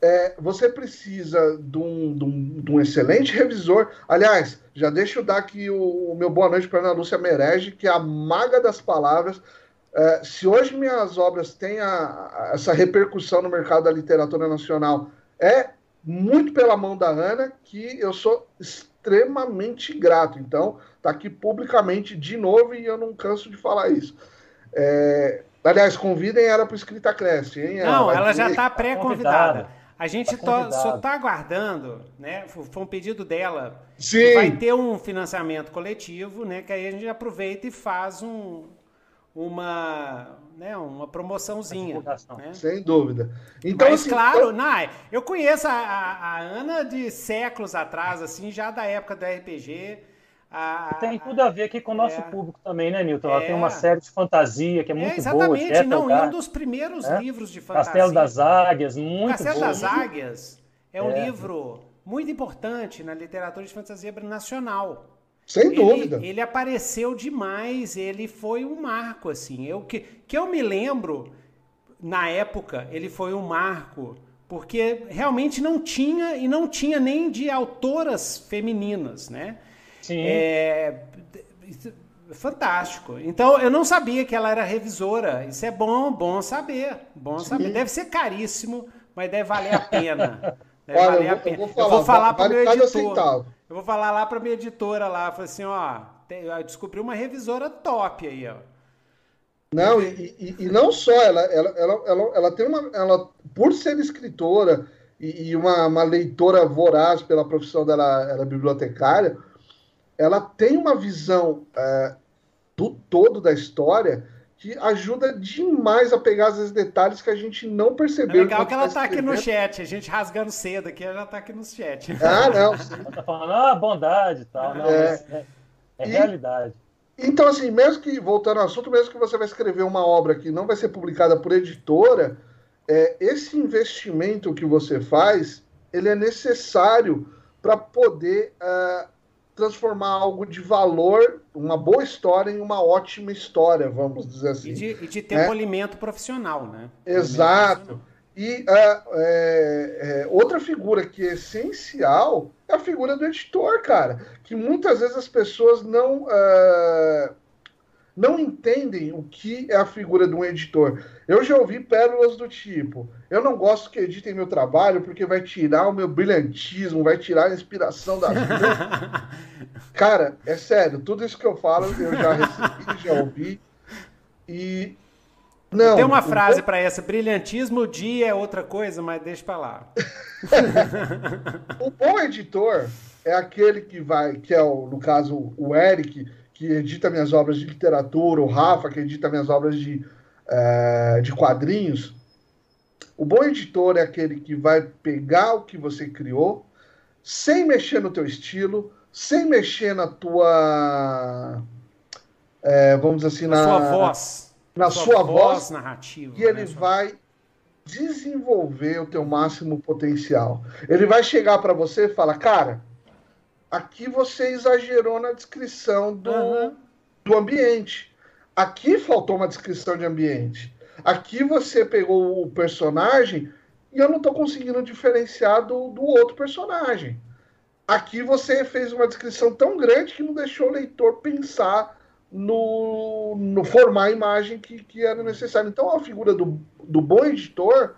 É, você precisa de um, de, um, de um, excelente revisor. Aliás, já deixa eu dar aqui o, o meu boa noite para Ana Lúcia Merege, que é a maga das palavras. É, se hoje minhas obras têm a, a, essa repercussão no mercado da literatura nacional, é muito pela mão da Ana, que eu sou extremamente grato. Então, tá aqui publicamente de novo e eu não canso de falar isso. É, aliás, convidem ela para Escrita Cresce, hein? Não, ela, ela já está pré-convidada. A gente tá só está aguardando, né? Foi um pedido dela. Sim. Vai ter um financiamento coletivo, né? Que aí a gente aproveita e faz um, uma, né, uma promoçãozinha. Né? Sem dúvida. Então, Mas, assim, claro, eu... Nai, eu conheço a, a, a Ana de séculos atrás, assim, já da época do RPG. A, tem tudo a ver aqui com o nosso é, público também, né, Nilton? Ela é, tem uma série de fantasia que é, é muito exatamente, boa. Exatamente, não, um dos primeiros é? livros de fantasia. Castelo das Águias, muito Castelo bom. das Águias é um é. livro muito importante na literatura de fantasia nacional. Sem dúvida. Ele, ele, apareceu demais, ele foi um marco, assim. Eu, que, que eu me lembro, na época, ele foi um marco, porque realmente não tinha, e não tinha nem de autoras femininas, né? Sim. É, fantástico. Então, eu não sabia que ela era revisora. Isso é bom, bom saber. Bom Sim. saber. Deve ser caríssimo, mas deve valer a pena. Deve Olha, valer eu, a pena. Eu vou falar, eu vou falar para o meu editor. Eu vou falar lá para minha editora lá, falei assim, ó, descobri uma revisora top aí, ó. Não, e, e, e não só, ela, ela, ela, ela, ela tem uma. Ela, por ser escritora e, e uma, uma leitora voraz pela profissão dela, ela é bibliotecária, ela tem uma visão é, do todo da história que ajuda demais a pegar esses detalhes que a gente não percebeu. É legal que ela tá aqui no chat, a gente rasgando cedo aqui, ela tá aqui no chat. Ah, não. Ela tá falando, ah, bondade e tal. Não, é, é, é e, realidade. Então, assim, mesmo que, voltando ao assunto, mesmo que você vai escrever uma obra que não vai ser publicada por editora, é, esse investimento que você faz, ele é necessário para poder uh, transformar algo de valor, uma boa história, em uma ótima história, vamos dizer assim. E de, e de ter né? polimento profissional, né? Exato. E uh, é, é, outra figura que é essencial é a figura do editor, cara. Que muitas vezes as pessoas não, uh, não entendem o que é a figura de um editor. Eu já ouvi pérolas do tipo: eu não gosto que editem meu trabalho porque vai tirar o meu brilhantismo, vai tirar a inspiração da vida. Cara, é sério, tudo isso que eu falo eu já recebi, já ouvi. E. Não. Tem uma frase para essa: brilhantismo, dia é outra coisa, mas deixa para lá. o bom editor é aquele que vai, que é, o, no caso, o Eric, que edita minhas obras de literatura, o Rafa, que edita minhas obras de, é, de quadrinhos. O bom editor é aquele que vai pegar o que você criou, sem mexer no teu estilo, sem mexer na tua. É, vamos dizer assim, na, na sua voz. Na sua, sua voz, voz, narrativa. E ele né? vai desenvolver o teu máximo potencial. Ele vai chegar para você e falar, cara, aqui você exagerou na descrição do, uhum. do ambiente. Aqui faltou uma descrição de ambiente. Aqui você pegou o personagem e eu não estou conseguindo diferenciar do, do outro personagem. Aqui você fez uma descrição tão grande que não deixou o leitor pensar no, no formar a imagem que, que era necessário. Então, a figura do, do bom editor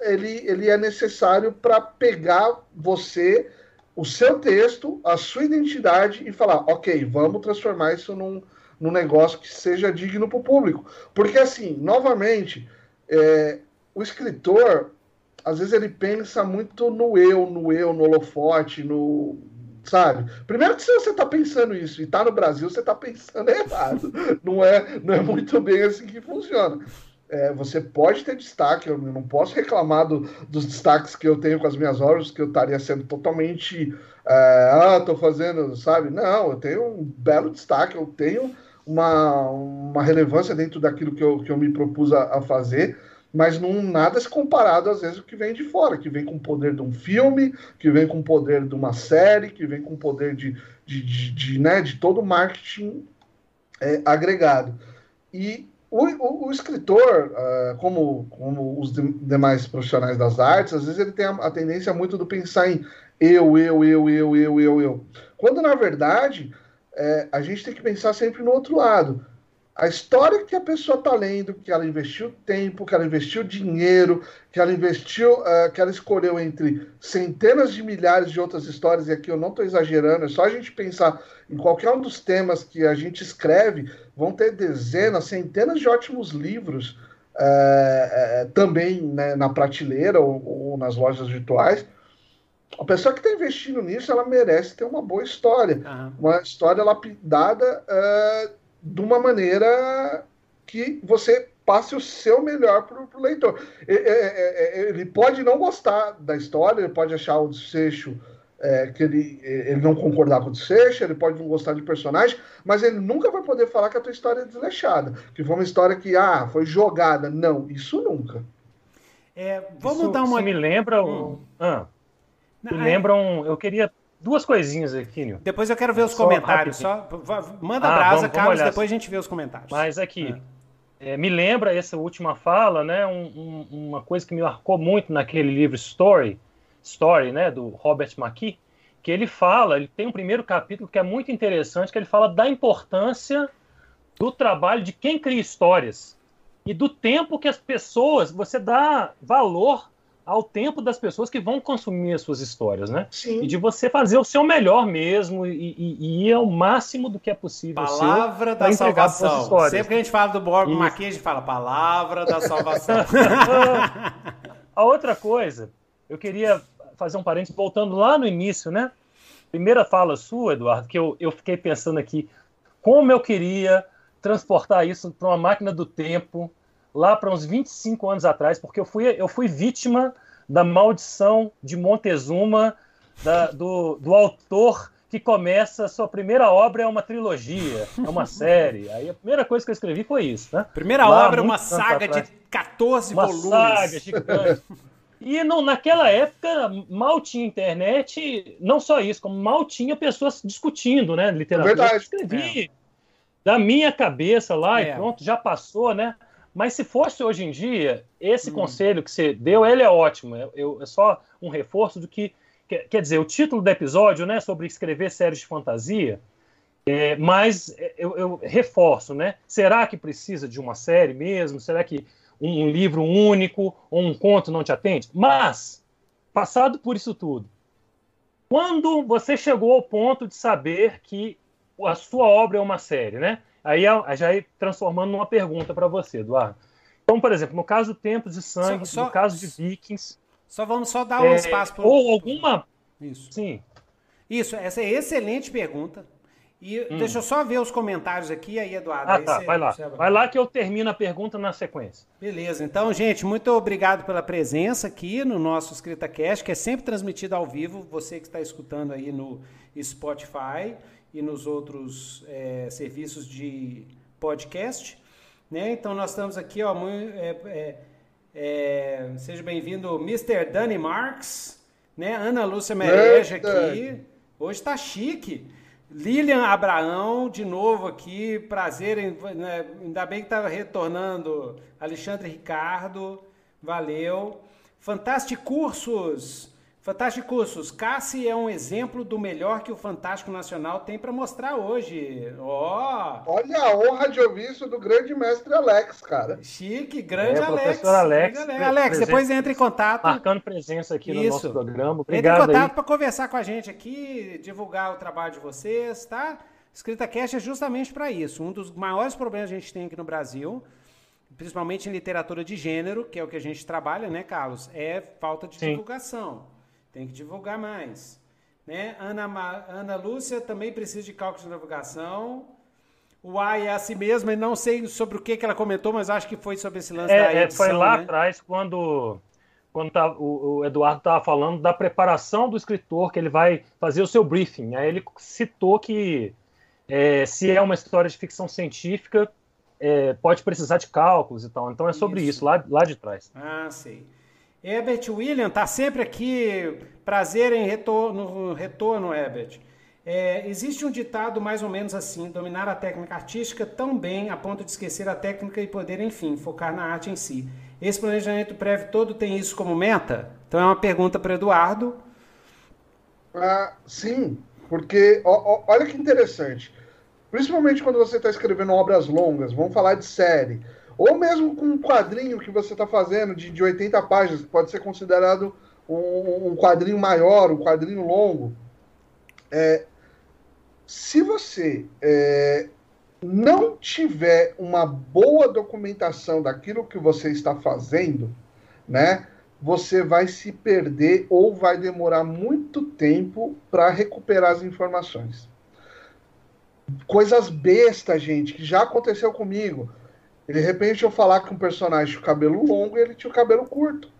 ele, ele é necessário para pegar você, o seu texto, a sua identidade e falar: ok, vamos transformar isso num, num negócio que seja digno para o público. Porque, assim, novamente, é, o escritor, às vezes ele pensa muito no eu, no eu, no holofote, no. Sabe? Primeiro que se você está pensando isso e está no Brasil, você está pensando errado. Não é, não é muito bem assim que funciona. É, você pode ter destaque, eu não posso reclamar do, dos destaques que eu tenho com as minhas obras, que eu estaria sendo totalmente. É, ah, estou fazendo, sabe? Não, eu tenho um belo destaque, eu tenho uma, uma relevância dentro daquilo que eu, que eu me propus a, a fazer mas não nada se comparado às vezes o que vem de fora, que vem com o poder de um filme, que vem com o poder de uma série, que vem com o poder de, de, de, de né, de todo o marketing é, agregado. E o, o, o escritor, uh, como, como os de, demais profissionais das artes, às vezes ele tem a, a tendência muito do pensar em eu, eu, eu, eu, eu, eu, eu. Quando na verdade é, a gente tem que pensar sempre no outro lado a história que a pessoa está lendo, que ela investiu tempo, que ela investiu dinheiro, que ela investiu, uh, que ela escolheu entre centenas de milhares de outras histórias, e aqui eu não estou exagerando, é só a gente pensar em qualquer um dos temas que a gente escreve, vão ter dezenas, centenas de ótimos livros uh, uh, também né, na prateleira ou, ou, nas lojas virtuais. A pessoa que está investindo nisso, ela merece ter uma boa história, uma história lapidada de uma maneira que você passe o seu melhor para o leitor. Ele pode não gostar da história, ele pode achar o desfecho é, que ele, ele não concordar com o desfecho, ele pode não gostar de personagem, mas ele nunca vai poder falar que a tua história é desleixada, que foi uma história que ah, foi jogada. Não, isso nunca. É, vamos isso, dar uma. me lembra. Hum. Ah, me lembram. Eu queria duas coisinhas aqui, Nil. Depois eu quero ver os só comentários. Só, manda ah, brasa, vamos, Carlos, vamos depois a gente vê os comentários. Mas aqui, é. É, me lembra essa última fala, né? Um, um, uma coisa que me marcou muito naquele livro Story, Story, né? Do Robert McKee, que ele fala, ele tem um primeiro capítulo que é muito interessante, que ele fala da importância do trabalho de quem cria histórias e do tempo que as pessoas, você dá valor ao tempo das pessoas que vão consumir as suas histórias, né? Sim. E de você fazer o seu melhor mesmo e, e, e ir ao máximo do que é possível. Palavra da salvação. Sempre que a gente fala do Borgo Maqui, a gente fala palavra da salvação. a outra coisa, eu queria fazer um parênteses, voltando lá no início, né? Primeira fala sua, Eduardo, que eu, eu fiquei pensando aqui, como eu queria transportar isso para uma máquina do tempo lá para uns 25 anos atrás, porque eu fui, eu fui vítima da maldição de Montezuma, da, do, do autor que começa, a sua primeira obra é uma trilogia, é uma série. Aí a primeira coisa que eu escrevi foi isso, né? Primeira Lá, obra é uma saga de 14 uma volumes. Uma saga gigante. E não, naquela época mal tinha internet, não só isso, como mal tinha pessoas discutindo, né? Literatura. Verdade. Eu escrevi é. da minha cabeça lá é. e pronto, já passou, né? Mas se fosse hoje em dia, esse hum. conselho que você deu, ele é ótimo. É, eu, é só um reforço do que. Quer dizer, o título do episódio, né, sobre escrever séries de fantasia, é, mas eu, eu, reforço, né? Será que precisa de uma série mesmo? Será que um, um livro único ou um conto não te atende? Mas, passado por isso tudo, quando você chegou ao ponto de saber que a sua obra é uma série, né? Aí já ir transformando numa pergunta para você, Eduardo. Então, por exemplo, no caso do Tempos de Sangue, só, só, no caso de Vikings. Só vamos só dar um é, espaço para. Ou alguma. Isso. Sim. Isso, essa é excelente pergunta. E hum. deixa eu só ver os comentários aqui, aí, Eduardo. Ah, aí tá, você, vai lá. Você... Vai lá que eu termino a pergunta na sequência. Beleza. Então, gente, muito obrigado pela presença aqui no nosso EscritaCast, que é sempre transmitido ao vivo. Você que está escutando aí no Spotify e nos outros é, serviços de podcast. Né? Então nós estamos aqui, ó, muito, é, é, é, seja bem-vindo, Mr. Danny Marks, né? Ana Lúcia Mereja aqui. Hoje está chique. Lilian Abraão, de novo aqui, prazer, em, né? ainda bem que está retornando. Alexandre Ricardo, valeu. Fantástico Cursos, Fantástico Cursos, Cassi é um exemplo do melhor que o Fantástico Nacional tem para mostrar hoje. Ó! Oh. Olha a honra de ouvir isso do grande mestre Alex, cara. Chique, grande é, Alex. Professor Alex. Alex, Alex depois entre em contato. Marcando presença aqui isso. no nosso programa. Obrigado. Entre em contato para conversar com a gente aqui, divulgar o trabalho de vocês, tá? Escrita Cash é justamente para isso. Um dos maiores problemas que a gente tem aqui no Brasil, principalmente em literatura de gênero, que é o que a gente trabalha, né, Carlos? É falta de Sim. divulgação. Tem que divulgar mais. Né? Ana, Ana Lúcia também precisa de cálculo de navegação. O A é assim mesmo, e não sei sobre o que, que ela comentou, mas acho que foi sobre esse lance é, da edição. É, foi lá né? atrás, quando, quando tá, o, o Eduardo estava falando da preparação do escritor, que ele vai fazer o seu briefing. Aí ele citou que é, se é uma história de ficção científica, é, pode precisar de cálculos e tal. Então é sobre isso, isso lá, lá de trás. Ah, sei. Herbert William está sempre aqui. Prazer em retorno, retorno Herbert. É, existe um ditado mais ou menos assim: dominar a técnica artística tão bem a ponto de esquecer a técnica e poder, enfim, focar na arte em si. Esse planejamento prévio todo tem isso como meta? Então é uma pergunta para Eduardo. Ah, sim, porque ó, ó, olha que interessante. Principalmente quando você está escrevendo obras longas, vamos falar de série, ou mesmo com um quadrinho que você está fazendo de, de 80 páginas, que pode ser considerado um, um quadrinho maior, um quadrinho longo. É, se você é, não tiver uma boa documentação daquilo que você está fazendo, né, você vai se perder ou vai demorar muito tempo para recuperar as informações. Coisas bestas, gente, que já aconteceu comigo. De repente eu falar que um personagem tinha o cabelo longo e ele tinha o cabelo curto.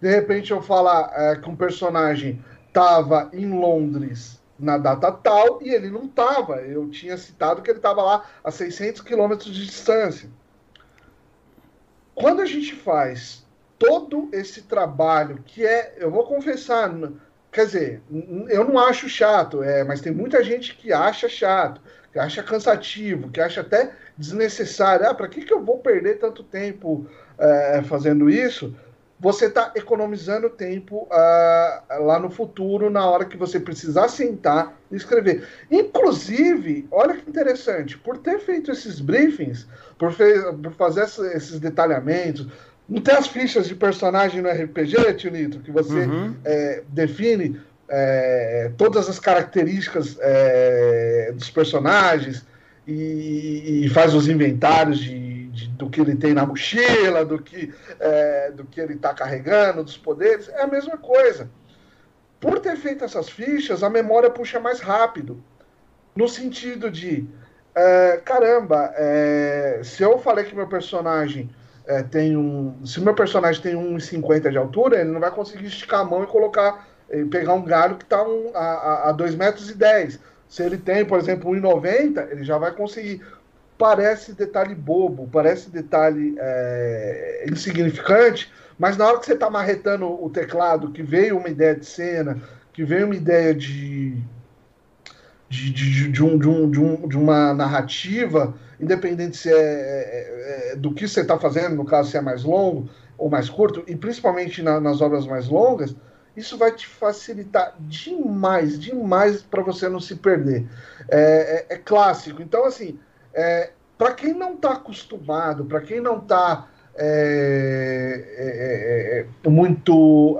De repente eu falar é, que um personagem estava em Londres na data tal e ele não estava. Eu tinha citado que ele estava lá a 600 quilômetros de distância. Quando a gente faz todo esse trabalho, que é, eu vou confessar, quer dizer, eu não acho chato, é, mas tem muita gente que acha chato, que acha cansativo, que acha até desnecessário. Ah, para que, que eu vou perder tanto tempo é, fazendo isso? você está economizando tempo uh, lá no futuro, na hora que você precisar sentar e escrever. Inclusive, olha que interessante, por ter feito esses briefings, por, por fazer esses detalhamentos, não tem as fichas de personagem no RPG, Tio Nito, que você uhum. é, define é, todas as características é, dos personagens e, e, faz os inventários de de, do que ele tem na mochila, do que, é, do que ele está carregando, dos poderes, é a mesma coisa. Por ter feito essas fichas, a memória puxa mais rápido. No sentido de, é, caramba, é, se eu falei que meu personagem é, tem um. Se meu personagem tem 1,50 de altura, ele não vai conseguir esticar a mão e colocar. Pegar um galho que está um, a, a 2,10 metros. E dez. Se ele tem, por exemplo, 1,90, ele já vai conseguir parece detalhe bobo, parece detalhe é, insignificante, mas na hora que você está marretando o teclado, que veio uma ideia de cena, que veio uma ideia de, de, de, de, um, de, um, de, um, de uma narrativa, independente se é, é, é do que você está fazendo, no caso se é mais longo ou mais curto, e principalmente na, nas obras mais longas, isso vai te facilitar demais, demais para você não se perder. É, é, é clássico. Então, assim, é, para quem não está acostumado, para quem não está é, é, é, muito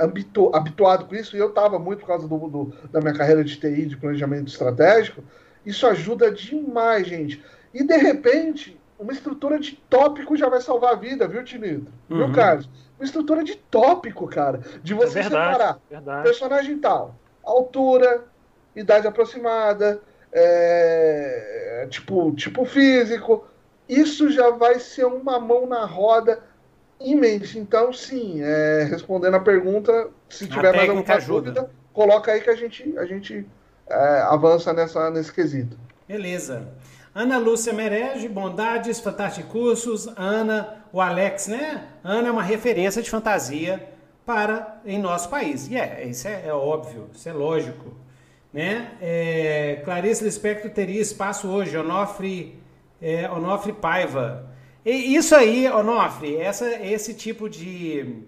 habitu, habituado com isso, e eu estava muito por causa do, do, da minha carreira de TI, de planejamento estratégico, isso ajuda demais, gente. E de repente, uma estrutura de tópico já vai salvar a vida, viu, Tinito? Uhum. Viu, Carlos? Uma estrutura de tópico, cara. De é você verdade, separar verdade. personagem tal, altura, idade aproximada, é, tipo, tipo físico, isso já vai ser uma mão na roda imensa. Então, sim, é, respondendo a pergunta, se tiver mais alguma ajuda. dúvida, coloca aí que a gente, a gente é, avança nessa, nesse quesito. Beleza. Ana Lúcia Merege, Bondades, Fantasticursos, Ana, o Alex, né? Ana é uma referência de fantasia para em nosso país. E é, isso é, é óbvio, isso é lógico. Né? É, Clarice Lispector teria espaço hoje, Onofre, é, Onofre Paiva. E isso aí, Onofre, essa, esse tipo de,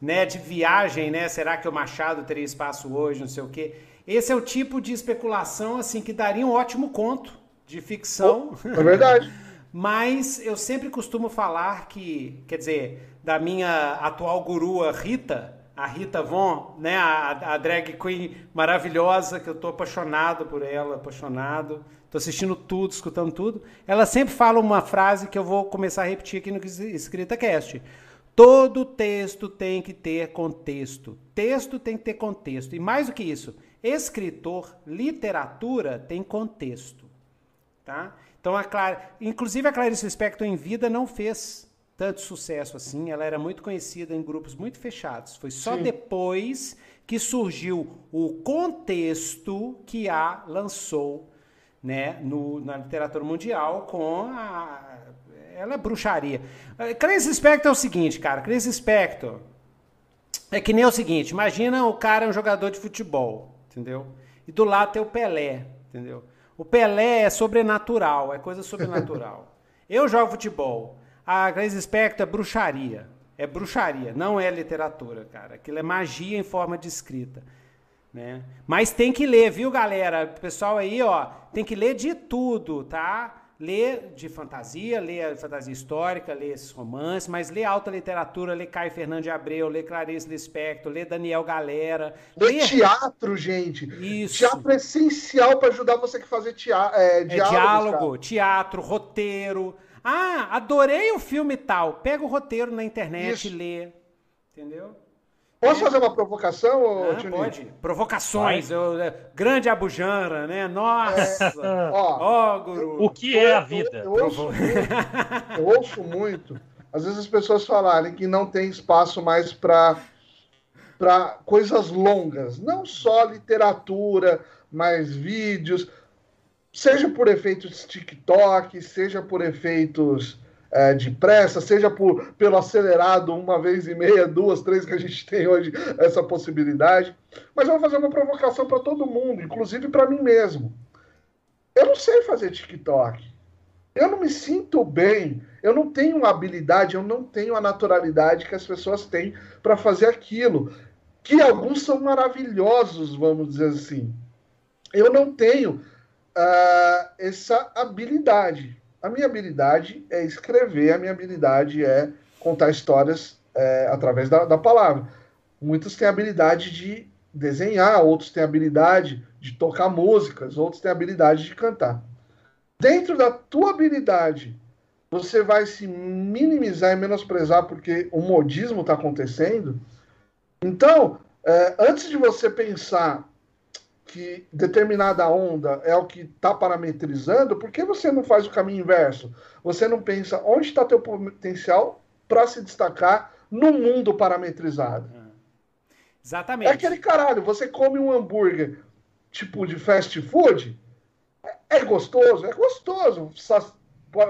né, de viagem, né? Será que o Machado teria espaço hoje, não sei o quê? Esse é o tipo de especulação assim que daria um ótimo conto de ficção. Oh, é verdade. Mas eu sempre costumo falar que, quer dizer, da minha atual gurua Rita, a Rita Von, né, a, a drag queen maravilhosa, que eu tô apaixonado por ela, apaixonado. Tô assistindo tudo, escutando tudo. Ela sempre fala uma frase que eu vou começar a repetir aqui no Escrita Cast. Todo texto tem que ter contexto. Texto tem que ter contexto. E mais do que isso, escritor, literatura tem contexto. Tá? Então, a Clara, inclusive a Clarice Lispector em vida não fez tanto sucesso assim. Ela era muito conhecida em grupos muito fechados. Foi só Sim. depois que surgiu o contexto que a lançou né, no, na literatura mundial com a. Ela é bruxaria. Clarice Spector é o seguinte, cara. Clarice Spector é que nem o seguinte: imagina o cara é um jogador de futebol, entendeu? E do lado tem o Pelé, entendeu? O Pelé é sobrenatural, é coisa sobrenatural. Eu jogo futebol. A Clarice Spector é bruxaria. É bruxaria, não é literatura, cara. Aquilo é magia em forma de escrita. Né? Mas tem que ler, viu, galera? Pessoal aí, ó, tem que ler de tudo, tá? Ler de fantasia, ler fantasia histórica, ler esses romances, mas ler alta literatura, ler Caio Fernando de Abreu, ler Clarice Lispector, ler Daniel Galera. Ler, ler... teatro, gente. Isso. Teatro é essencial para ajudar você que fazer teatro, é, diálogo, é diálogo teatro, roteiro. Ah, adorei o filme tal. Pega o roteiro na internet Isso. e lê. Entendeu? Posso fazer uma provocação, ah, Pode. Provocações. Eu, é, grande Abujamra, né? Nossa! É, ó, oh, guru. O que é a vida? Eu, eu, ouço muito, eu, ouço muito, Às vezes as pessoas falarem que não tem espaço mais para para coisas longas, não só literatura, mais vídeos, seja por efeitos TikTok, seja por efeitos é, de pressa, seja por, pelo acelerado uma vez e meia, duas, três que a gente tem hoje essa possibilidade. Mas eu vou fazer uma provocação para todo mundo, inclusive para mim mesmo. Eu não sei fazer TikTok. Eu não me sinto bem. Eu não tenho a habilidade, eu não tenho a naturalidade que as pessoas têm para fazer aquilo. Que alguns são maravilhosos, vamos dizer assim. Eu não tenho uh, essa habilidade. A minha habilidade é escrever, a minha habilidade é contar histórias é, através da, da palavra. Muitos têm habilidade de desenhar, outros têm habilidade de tocar músicas, outros têm habilidade de cantar. Dentro da tua habilidade, você vai se minimizar e menosprezar porque o modismo está acontecendo. Então, é, antes de você pensar que determinada onda é o que está parametrizando, por que você não faz o caminho inverso? Você não pensa onde está teu potencial para se destacar no mundo parametrizado? Hum. Exatamente. É aquele caralho, você come um hambúrguer tipo de fast food, é, é gostoso, é gostoso,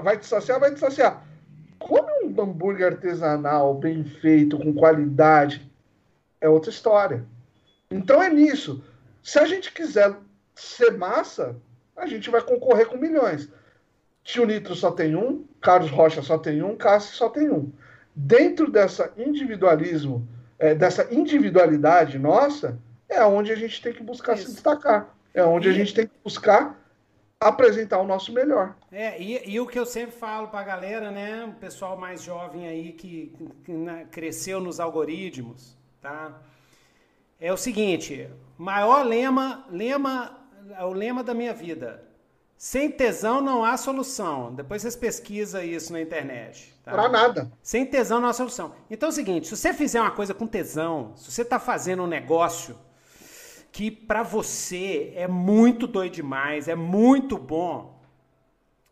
vai te saciar, vai te saciar. Come um hambúrguer artesanal, bem feito, com qualidade, é outra história. Então é nisso. Se a gente quiser ser massa, a gente vai concorrer com milhões. Tio Nitro só tem um, Carlos Rocha só tem um, Cássio só tem um. Dentro dessa individualismo, é, dessa individualidade nossa, é onde a gente tem que buscar Isso. se destacar. É onde e... a gente tem que buscar apresentar o nosso melhor. É, e, e o que eu sempre falo para a galera, né, o pessoal mais jovem aí que, que né, cresceu nos algoritmos, tá? É o seguinte, maior lema, lema, é o lema da minha vida. Sem tesão não há solução. Depois vocês pesquisam isso na internet. Tá? Pra nada. Sem tesão não há solução. Então é o seguinte, se você fizer uma coisa com tesão, se você está fazendo um negócio que para você é muito doido demais, é muito bom,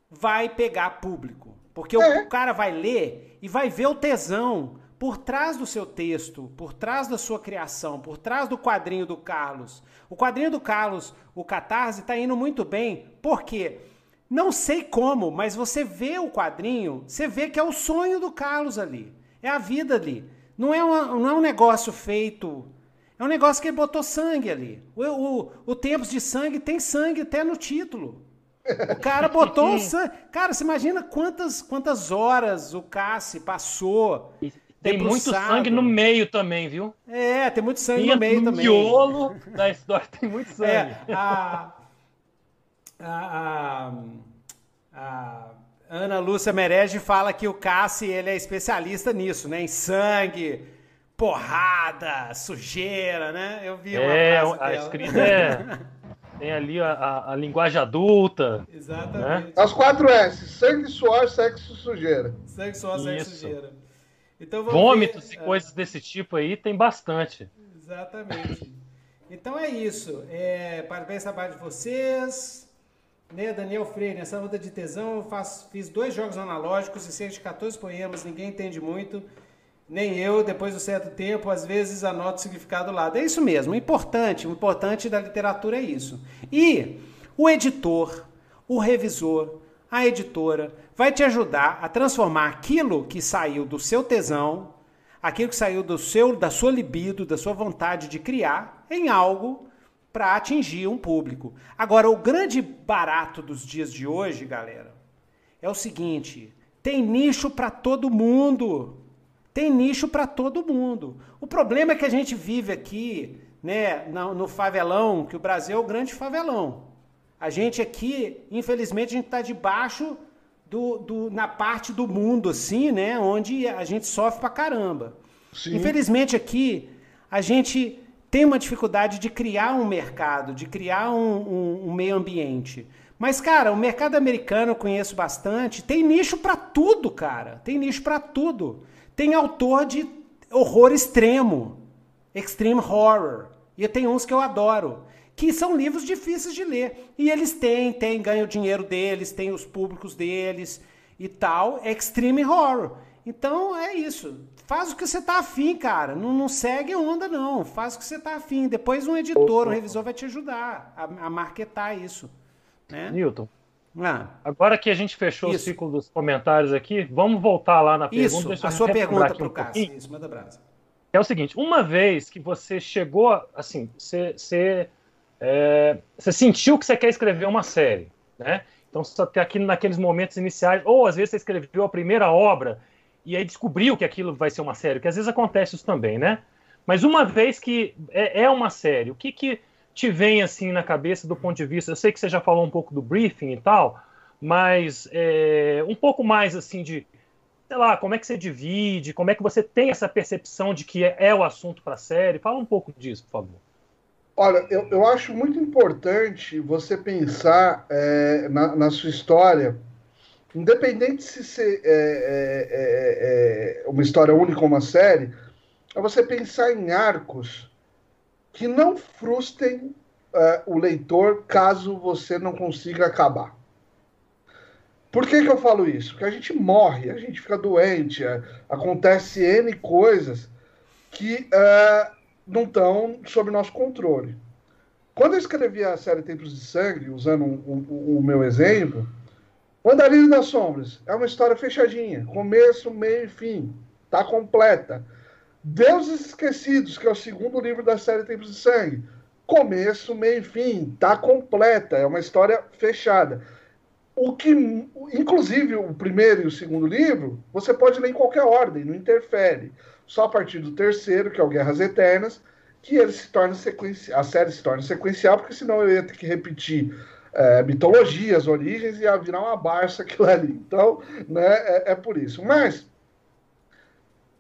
vai pegar público. Porque é. o cara vai ler e vai ver o tesão por trás do seu texto, por trás da sua criação, por trás do quadrinho do Carlos. O quadrinho do Carlos, o Catarse, está indo muito bem, porque não sei como, mas você vê o quadrinho, você vê que é o sonho do Carlos ali. É a vida ali. Não é, uma, não é um negócio feito. É um negócio que ele botou sangue ali. O, o, o Tempos de Sangue tem sangue até no título. O cara botou o sangue. Cara, você imagina quantas, quantas horas o Cassi passou tem muito sangue no meio também, viu? É, tem muito sangue no meio no também. miolo da história tem muito é, sangue. É, a, a, a, a Ana Lúcia Merege fala que o Cassi ele é especialista nisso, né? Em sangue, porrada, sujeira, né? Eu vi uma é, a escrita é. Tem ali a, a, a, linguagem adulta. Exatamente. Né? As quatro S: sangue, suor, sexo sujeira. Sangue, suor, sexo sujeira. Então, Vômitos ver, e é... coisas desse tipo aí tem bastante. Exatamente. Então é isso. É, parabéns trabalho de vocês. Né, Daniel Freire, nessa luta de tesão, eu fiz dois jogos analógicos e cerca de 14 poemas, ninguém entende muito, nem eu, depois de um certo tempo, às vezes anoto o significado lá. É isso mesmo, o importante, o importante da literatura é isso. E o editor, o revisor, a editora, vai te ajudar a transformar aquilo que saiu do seu tesão, aquilo que saiu do seu, da sua libido, da sua vontade de criar, em algo para atingir um público. Agora, o grande barato dos dias de hoje, galera, é o seguinte: tem nicho para todo mundo. Tem nicho para todo mundo. O problema é que a gente vive aqui, né, no, no favelão, que o Brasil é o grande favelão. A gente aqui, infelizmente, a gente está debaixo do, do, na parte do mundo, assim, né, onde a gente sofre pra caramba. Sim. Infelizmente aqui, a gente tem uma dificuldade de criar um mercado, de criar um, um, um meio ambiente. Mas, cara, o mercado americano eu conheço bastante. Tem nicho para tudo, cara. Tem nicho para tudo. Tem autor de horror extremo, extreme horror. E tem uns que eu adoro, que são livros difíceis de ler. E eles têm, têm, ganham o dinheiro deles, têm os públicos deles e tal. Extreme horror. Então é isso. Faz o que você tá afim, cara. Não, não segue onda, não. Faz o que você tá afim. Depois um editor, um revisor vai te ajudar a, a marketar isso. Né? Newton. Ah. Agora que a gente fechou isso. o ciclo dos comentários aqui, vamos voltar lá na pergunta. Isso, a sua pergunta para o Cássio. Um isso, manda brasa. É o seguinte, uma vez que você chegou, assim, você, é, você sentiu que você quer escrever uma série, né? Então você está aqui naqueles momentos iniciais, ou às vezes você escreveu a primeira obra e aí descobriu que aquilo vai ser uma série, que às vezes acontece isso também, né? Mas uma vez que é, é uma série, o que, que te vem assim na cabeça do ponto de vista? Eu sei que você já falou um pouco do briefing e tal, mas é, um pouco mais assim de, sei lá, como é que você divide, como é que você tem essa percepção de que é, é o assunto para a série? Fala um pouco disso, por favor. Olha, eu, eu acho muito importante você pensar é, na, na sua história independente se ser é, é, é, é, uma história única ou uma série, é você pensar em arcos que não frustrem é, o leitor caso você não consiga acabar. Por que, que eu falo isso? Porque a gente morre, a gente fica doente, é, acontece N coisas que não estão sob nosso controle. Quando eu escrevi a série Tempos de Sangue, usando o meu exemplo, o Andarilho das Sombras é uma história fechadinha, começo, meio e fim, tá completa. Deuses Esquecidos, que é o segundo livro da série Tempos de Sangue, começo, meio e fim, tá completa, é uma história fechada. O que, inclusive, o primeiro e o segundo livro, você pode ler em qualquer ordem, não interfere. Só a partir do terceiro, que é o Guerras Eternas, que ele se torna sequencial, a série se torna sequencial, porque senão eu ia ter que repetir é, mitologia, as origens, ia virar uma Barça aquilo ali. Então, né, é, é por isso. Mas,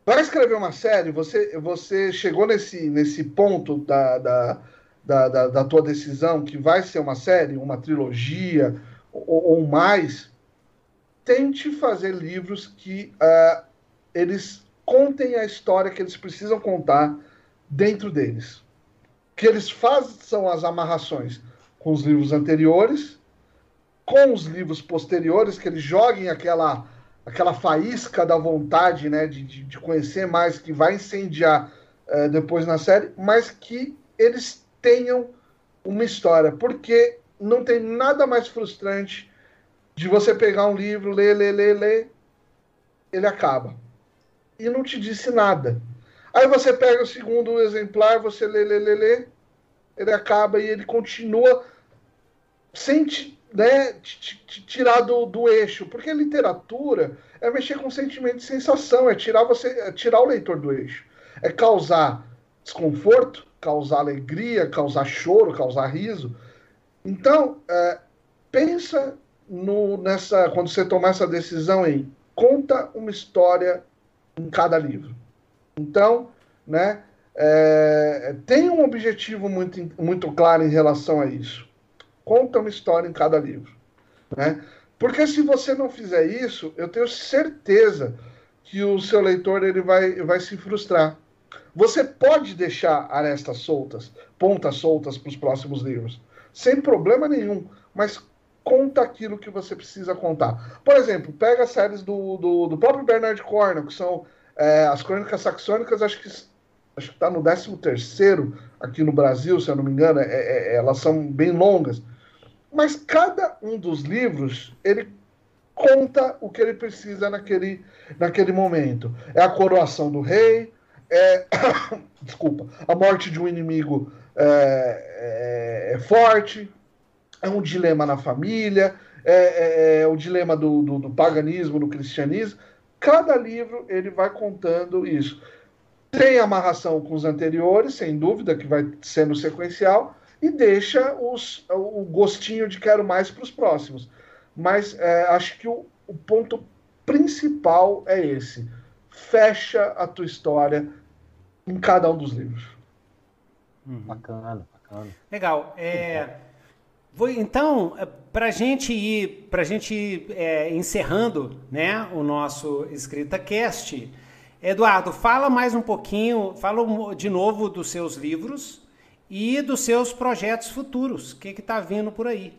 para escrever uma série, você, você chegou nesse, nesse ponto da, da, da, da, da tua decisão que vai ser uma série, uma trilogia ou, ou mais, tente fazer livros que uh, eles contem a história que eles precisam contar dentro deles. Que eles façam as amarrações com os livros anteriores, com os livros posteriores, que eles joguem aquela, aquela faísca da vontade né, de, de, conhecer mais, que vai incendiar é, depois na série, mas que eles tenham uma história, porque não tem nada mais frustrante de você pegar um livro, ler, ler, ler, ler, ele acaba. E não te disse nada. Aí você pega o segundo exemplar, você lê, lê, lê, lê, ele acaba e ele continua sem te, né, te, te tirar do, do eixo, porque literatura é mexer com sentimento de sensação, é tirar você, é tirar o leitor do eixo, é causar desconforto, causar alegria, causar choro, causar riso. Então, é, pensa no, nessa quando você tomar essa decisão em conta uma história em cada livro. Então, né, é, tem um objetivo muito, muito claro em relação a isso. Conta uma história em cada livro. Né? Porque se você não fizer isso, eu tenho certeza que o seu leitor ele vai, vai se frustrar. Você pode deixar arestas soltas, pontas soltas para os próximos livros, sem problema nenhum, mas conta aquilo que você precisa contar. Por exemplo, pega as séries do, do, do próprio Bernard Cornwell, que são é, as Crônicas Saxônicas, acho que acho que está no 13 terceiro aqui no Brasil, se eu não me engano, é, é, elas são bem longas. Mas cada um dos livros, ele conta o que ele precisa naquele, naquele momento. É a coroação do rei, é desculpa, a morte de um inimigo é, é, é forte, é um dilema na família, é, é, é o dilema do, do, do, paganismo, do cristianismo. Cada livro ele vai contando isso. Tem amarração com os anteriores, sem dúvida, que vai sendo sequencial, e deixa os, o gostinho de quero mais para os próximos. Mas acho que o, o ponto principal é esse. Fecha a tua história em cada um dos livros. Uhum. Bacana, bacana. Legal. É, vou, então, é, para gente ir, para gente ir é, encerrando, né, o nosso escrita cast, Eduardo, fala mais um pouquinho, fala de novo dos seus livros e dos seus projetos futuros. O que está vindo por aí,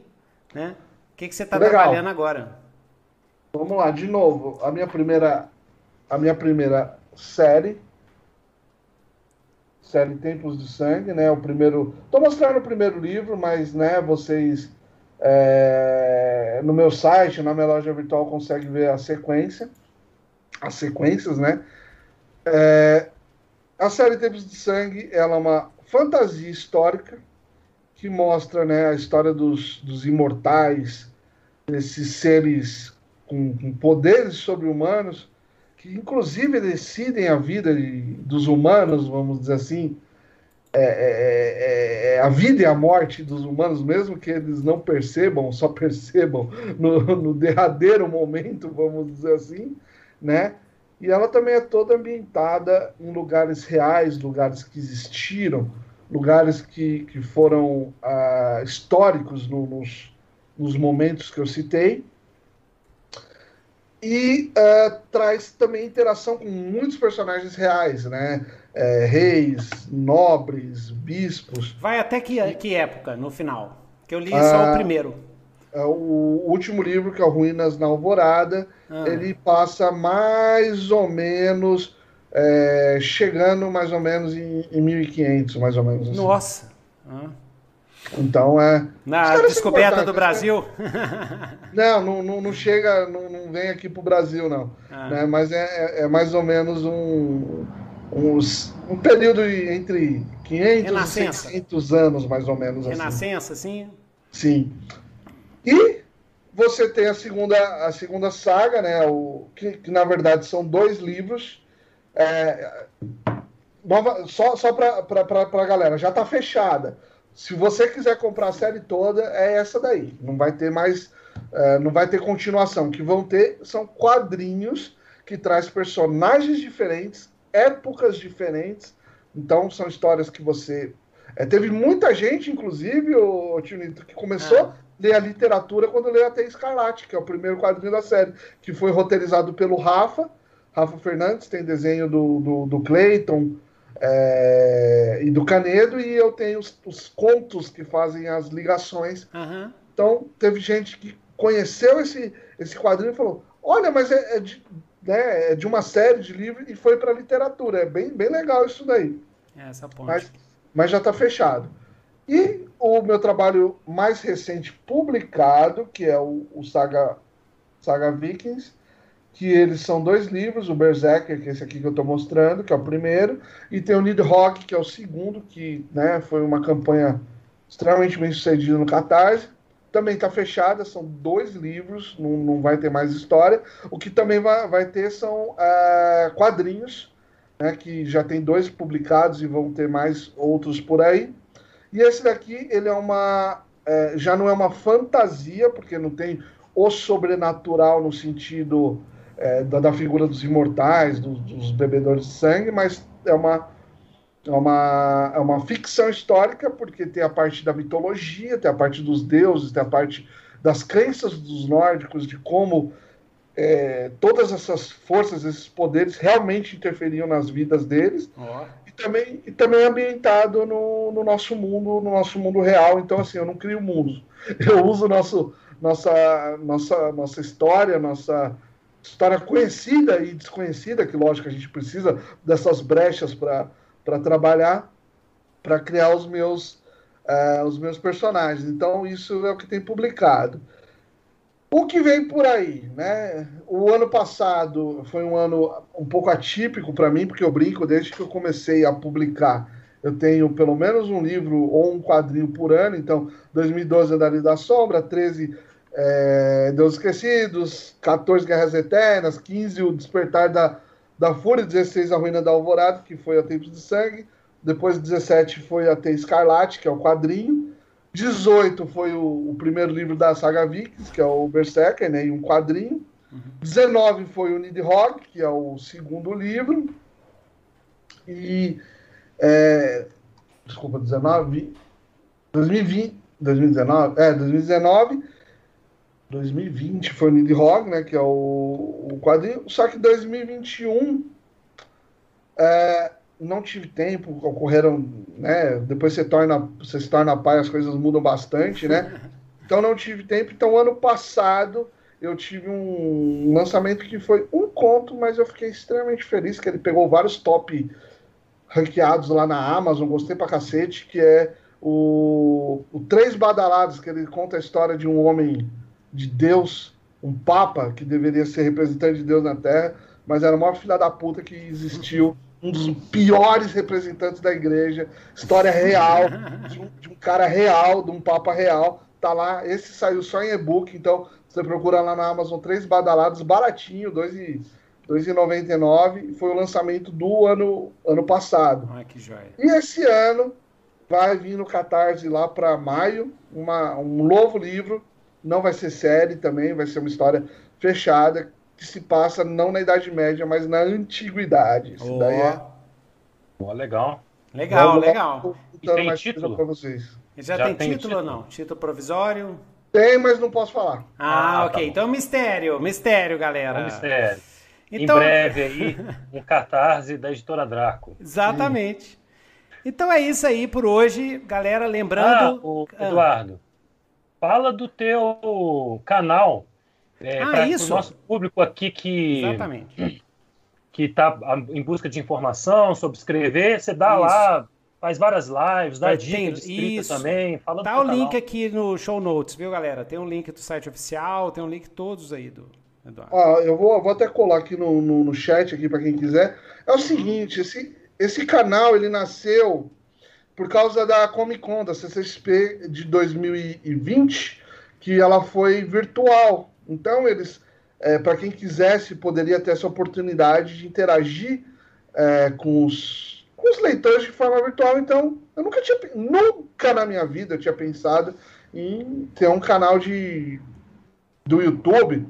né? O que, que você está trabalhando agora? Vamos lá, de novo, a minha primeira, a minha primeira série série Tempos de Sangue, né? O primeiro. Tô mostrando o primeiro livro, mas né, vocês é, no meu site, na minha loja virtual, conseguem ver a sequência, as sequências, né? É, a série Tempos de Sangue, ela é uma fantasia histórica que mostra, né, a história dos, dos imortais, esses seres com, com poderes sobre-humanos que inclusive decidem a vida de, dos humanos, vamos dizer assim, é, é, é, é, a vida e a morte dos humanos, mesmo que eles não percebam, só percebam no, no, derradeiro momento, vamos dizer assim, né? E ela também é toda ambientada em lugares reais, lugares que existiram, lugares que, que foram ah, históricos no, nos, nos momentos que eu citei, e uh, traz também interação com muitos personagens reais, né? É, reis, nobres, bispos. Vai até que, que época, no final? Que eu li uh, só o primeiro. Uh, o último livro, que é o Ruínas na Alvorada, ah. ele passa mais ou menos, é, chegando mais ou menos em, em 1500, mais ou menos. Assim. Nossa! Ah. Então é. Na descoberta do né? Brasil? Não, não, não, não chega, não, não, vem aqui para o Brasil, não. Ah. Né? Mas é, é, é, mais ou menos um, uns, um período entre 500 Renascença. e 600 anos, mais ou menos. Assim. Renascença, assim. sim? Sim. E você tem a segunda, a segunda saga, né? O, que, que na verdade são dois livros. É, nova, só só para a galera, já está fechada se você quiser comprar a série toda, é essa daí. Não vai ter mais. Uh, não vai ter continuação. O que vão ter são quadrinhos que traz personagens diferentes, épocas diferentes. Então, são histórias que você. É, teve muita gente, inclusive, o Nito, que começou ah. a ler a literatura quando leu até Escarlate, que é o primeiro quadrinho da série, que foi roteirizado pelo Rafa. Rafa Fernandes, tem desenho do, do, do Clayton, é, e do Canedo, e eu tenho os, os, contos que fazem as ligações. Uhum. Então, teve gente que conheceu esse, esse quadrinho e falou: Olha, mas é, é, de, né, é de uma série de livros e foi para literatura. É bem, bem legal isso daí. É essa ponte. Mas, mas já está fechado. E o meu trabalho mais recente publicado, que é o, o Saga, Saga Vikings, que eles são dois livros, o Berserker, que é esse aqui que eu estou mostrando, que é o primeiro, e tem o Nidhogg, que é o segundo, que né, foi uma campanha extremamente bem sucedida no Catarse. Também está fechada, são dois livros, não, não vai ter mais história. O que também vai, vai ter são uh, quadrinhos, né, que já tem dois publicados e vão ter mais outros por aí. E esse daqui, ele é uma. É, já não é uma fantasia, porque não tem o sobrenatural no sentido é, da, da, figura dos imortais, dos, dos, bebedores de sangue, mas é uma, é uma, é uma ficção histórica, porque tem a parte da mitologia, tem a parte dos deuses, tem a parte das crenças dos nórdicos, de como é, todas essas forças, esses poderes realmente interferiam nas vidas deles. Oh. E, também, e também ambientado no, no, nosso mundo, no nosso mundo real. Então, assim, eu não crio mundos. Eu uso nosso, nossa, nossa, nossa história, nossa história conhecida e desconhecida, que lógico a gente precisa dessas brechas para trabalhar, para criar os meus, uh, os meus personagens. Então, isso é o que tem publicado. O que vem por aí, né? O ano passado foi um ano um pouco atípico para mim, porque eu brinco desde que eu comecei a publicar. Eu tenho pelo menos um livro ou um quadrinho por ano, então 2012 Andarilho da Sombra, 13 é, Deus Esquecidos, 14 Guerras Eternas, 15 O Despertar da, da Fúria, 16 A Ruína da Alvorada, que foi a Tempos de Sangue, depois 17 foi a T Escarlate, que é o quadrinho, 18 foi o, o, primeiro livro da saga Vikings, que é o Berserker, né, e um quadrinho. Uhum. 19 foi o Nidhogg, que é o segundo livro. E. É, desculpa, 19. 2020. 2019? É, 2019. 2020 foi o Nidhogg, né, que é o, o quadrinho. Só que 2021. É, não tive tempo, ocorreram, né? Depois você torna, você se torna pai, as coisas mudam bastante, né? Então não tive tempo. Então ano passado eu tive um lançamento que foi um conto, mas eu fiquei extremamente feliz que ele pegou vários top ranqueados lá na Amazon, gostei pra cacete, que é o, o Três Badalados, que ele conta a história de um homem de Deus, um papa que deveria ser representante de Deus na Terra, mas era o maior filha da puta que existiu um dos piores representantes da igreja, história real, de um, de um, cara real, de um papa real. Tá lá, esse saiu só em e-book, então você procura lá na Amazon três badalados, baratinho, R$ 2,99. Foi o lançamento do ano, ano passado. Ai, que joia. E esse ano vai vir no Catarse lá para maio, uma, um novo livro. Não vai ser série também, vai ser uma história fechada que se passa não na Idade Média, mas na Antiguidade. Isso oh. daí é. Oh, legal. Legal, Vamos legal. E tem título para vocês. Já, Já tem, tem título, ou não? Título provisório? Tem, mas não posso falar. Ah, ah ok. Tá então mistério, mistério, galera. É um mistério. Então... Em breve aí, um catarse da editora Draco. Exatamente. Hum. Então é isso aí por hoje, galera. Lembrando. Ah, o Eduardo, ah. Fala do teu canal é, ah, para o nosso público aqui que Exatamente. que está em busca de informação sobre escrever, você dá isso. lá, faz várias lives, dá dicas isso. também. Fala tá o canal. link aqui no show notes, viu, galera? Tem um link do site oficial, tem um link todos aí do Eduardo. Ah, eu vou, vou até colar aqui no, no, no chat aqui para quem quiser. É o seguinte, esse, esse canal ele nasceu por causa da Comic Con, da CCXP de 2020, que ela foi virtual. Então, eles, é, para quem quisesse, poderia ter essa oportunidade de interagir é, com, os, com os leitores de forma virtual. Então, eu nunca tinha, nunca na minha vida eu tinha pensado em ter um canal de, do YouTube.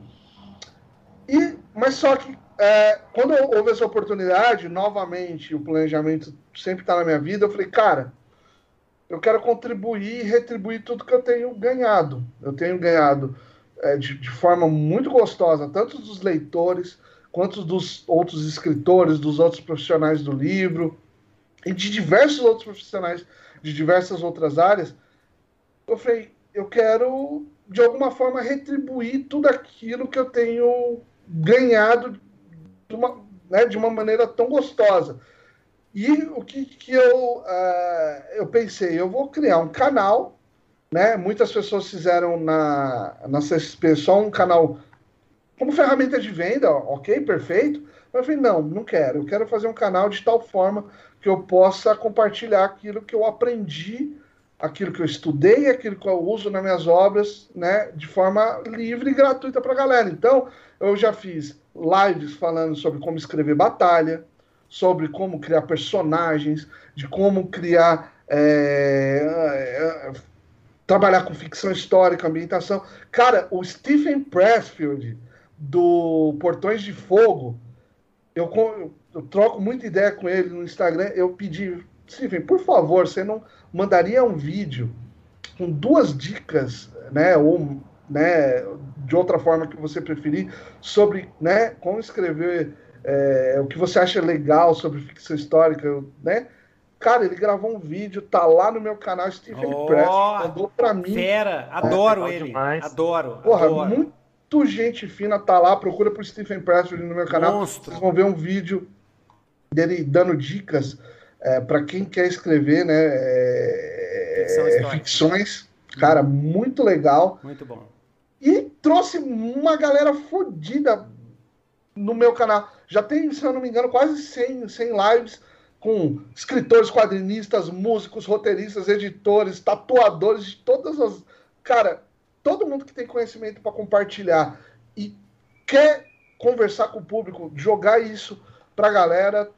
E, mas só que é, quando houve essa oportunidade, novamente, o planejamento sempre está na minha vida, eu falei, cara, eu quero contribuir e retribuir tudo que eu tenho ganhado. Eu tenho ganhado é, de, de, forma muito gostosa, tanto dos leitores quanto dos outros escritores, dos outros profissionais do livro e de diversos outros profissionais de diversas outras áreas. Eu falei, eu quero de alguma forma retribuir tudo aquilo que eu tenho ganhado de uma, né, de uma maneira tão gostosa. E o que, que eu, uh, eu pensei? Eu vou criar um canal né? Muitas pessoas fizeram na, na CSP só um canal como ferramenta de venda, ok, perfeito. Mas eu falei, não, não quero. Eu quero fazer um canal de tal forma que eu possa compartilhar aquilo que eu aprendi, aquilo que eu estudei, aquilo que eu uso nas minhas obras, né, de forma livre e gratuita para a galera. Então, eu já fiz lives falando sobre como escrever batalha, sobre como criar personagens, de como criar é, trabalhar com ficção histórica, ambientação. Cara, o Stephen Pressfield, do Portões de Fogo, eu, eu troco muita ideia com ele no Instagram. Eu pedi, Stephen, por favor, você não mandaria um vídeo com duas dicas, né, ou né, de outra forma que você preferir, sobre né, como escrever é, o que você acha legal sobre ficção histórica, né? Cara, ele gravou um vídeo, tá lá no meu canal, Stephen oh, Press, mandou pra mim. Fera, adoro é, ele, demais. adoro. Porra, adoro. muito gente fina, tá lá, procura por Stephen Press no meu canal. Monstro. Vocês vão ver um vídeo dele dando dicas é, para quem quer escrever, né? É, ficções. Cara, muito legal. Muito bom. E trouxe uma galera fodida no meu canal. Já tem, se eu não me engano, quase 100, 100 lives com escritores, quadrinistas, músicos, roteiristas, editores, tatuadores de todas as. Cara, todo mundo que tem conhecimento para compartilhar e quer conversar com o público, jogar isso para a galera,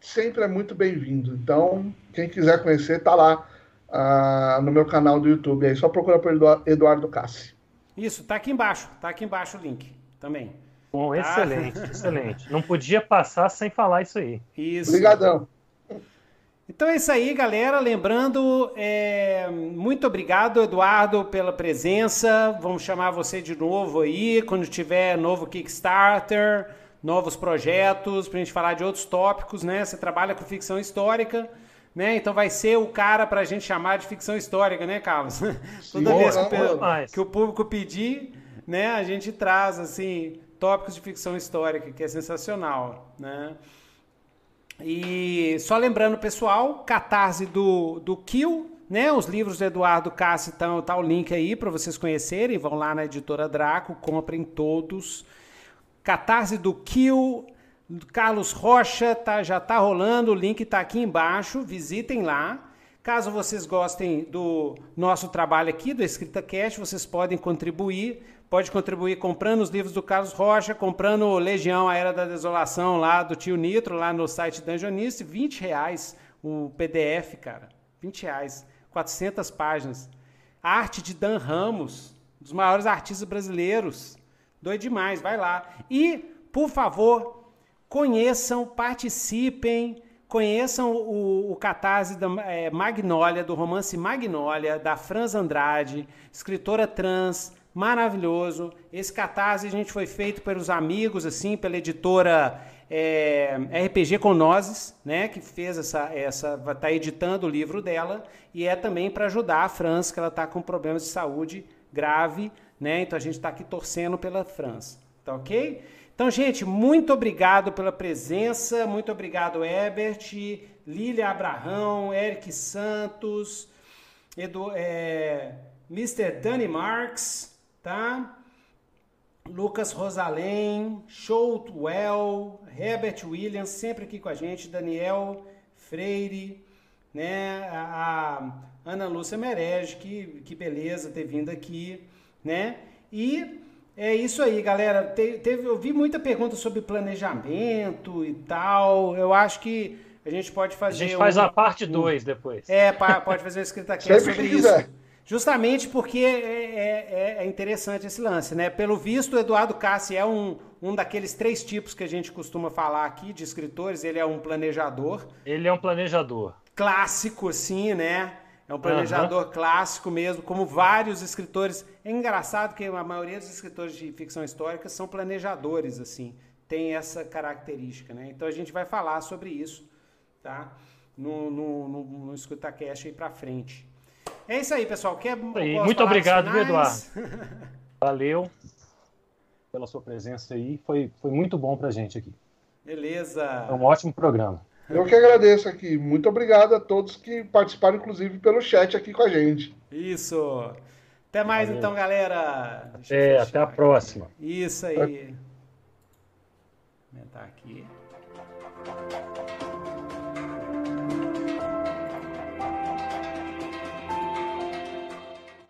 sempre é muito bem-vindo. Então, quem quiser conhecer, tá lá uh, no meu canal do YouTube. Aí só procura por Eduardo Cassi. Isso, tá aqui embaixo. Tá aqui embaixo o link também. Bom, tá? excelente, excelente. Não podia passar sem falar isso aí. Isso. Obrigadão. Então é isso aí, galera. Lembrando, é, muito obrigado, Eduardo, pela presença. Vamos chamar você de novo aí, quando tiver novo Kickstarter novos projetos, para a gente falar de outros tópicos, né? Você trabalha com ficção histórica, né? Então vai ser o cara para a gente chamar de ficção histórica, né, Carlos? Toda vez que, o, que o público pedir, né, a gente traz assim tópicos de ficção histórica, que é sensacional, né? E só lembrando, pessoal, catarse do, do Kill, né? Os livros do Eduardo Cassi estão, tá o link aí para vocês conhecerem. Vão lá na editora Draco, comprem todos. Catarse do Kill, Carlos Rocha, tá, já tá rolando, o link está aqui embaixo, visitem lá. Caso vocês gostem do nosso trabalho aqui, do Escrita Cash, vocês podem contribuir. Pode contribuir comprando os livros do Carlos Rocha, comprando Legião, a Era da Desolação lá do Tio Nitro, lá no site Dungeonist, 20 reais o PDF, cara. 20 reais, 400 páginas. arte de Dan Ramos, um dos maiores artistas brasileiros. Doido demais, vai lá. E, por favor, conheçam, participem, conheçam o, o catarse da é, Magnólia, do romance Magnólia, da Franz Andrade, escritora trans, maravilhoso. Esse catarse a gente foi feito pelos amigos, assim, pela editora é, RPG com Nozes, né, que fez essa, essa, tá editando o livro dela, e é também para ajudar a Franz, que ela está com problemas de saúde grave, né? Então a gente está aqui torcendo pela França, tá ok? Então, gente, muito obrigado pela presença, muito obrigado, Ebert, Lília Abraão, Eric Santos, Edu, é, Mr. Danny Marks, tá? Lucas Rosalém, Shoutwell, Herbert Williams, sempre aqui com a gente, Daniel Freire, né? A, a Ana Lúcia Merege, que, que beleza ter vindo aqui né? E é isso aí, galera. Te, teve, eu vi muita pergunta sobre planejamento e tal. Eu acho que a gente pode fazer. A gente faz um, a parte 2 um, depois. É, pode fazer uma escrita aqui sobre isso. Justamente porque é, é, é, interessante esse lance, né? Pelo visto, o Eduardo Cassi é um, um daqueles três tipos que a gente costuma falar aqui de escritores. Ele é um planejador. Ele é um planejador. Clássico, assim, né? É um planejador uhum. clássico mesmo, como vários escritores. É engraçado que a maioria dos escritores de ficção histórica são planejadores, assim, tem essa característica, né? Então a gente vai falar sobre isso, tá? No, no, no, no EscutaCast aí pra frente. É isso aí, pessoal. Quer, Muito obrigado, Eduardo. Valeu pela sua presença aí. Foi, foi muito bom pra gente aqui. Beleza. É um ótimo programa. Eu que agradeço aqui. Muito obrigado a todos que participaram, inclusive, pelo chat aqui com a gente. Isso. Até mais Valeu. então, galera. É, até a próxima. Isso aí. Vou aumentar aqui.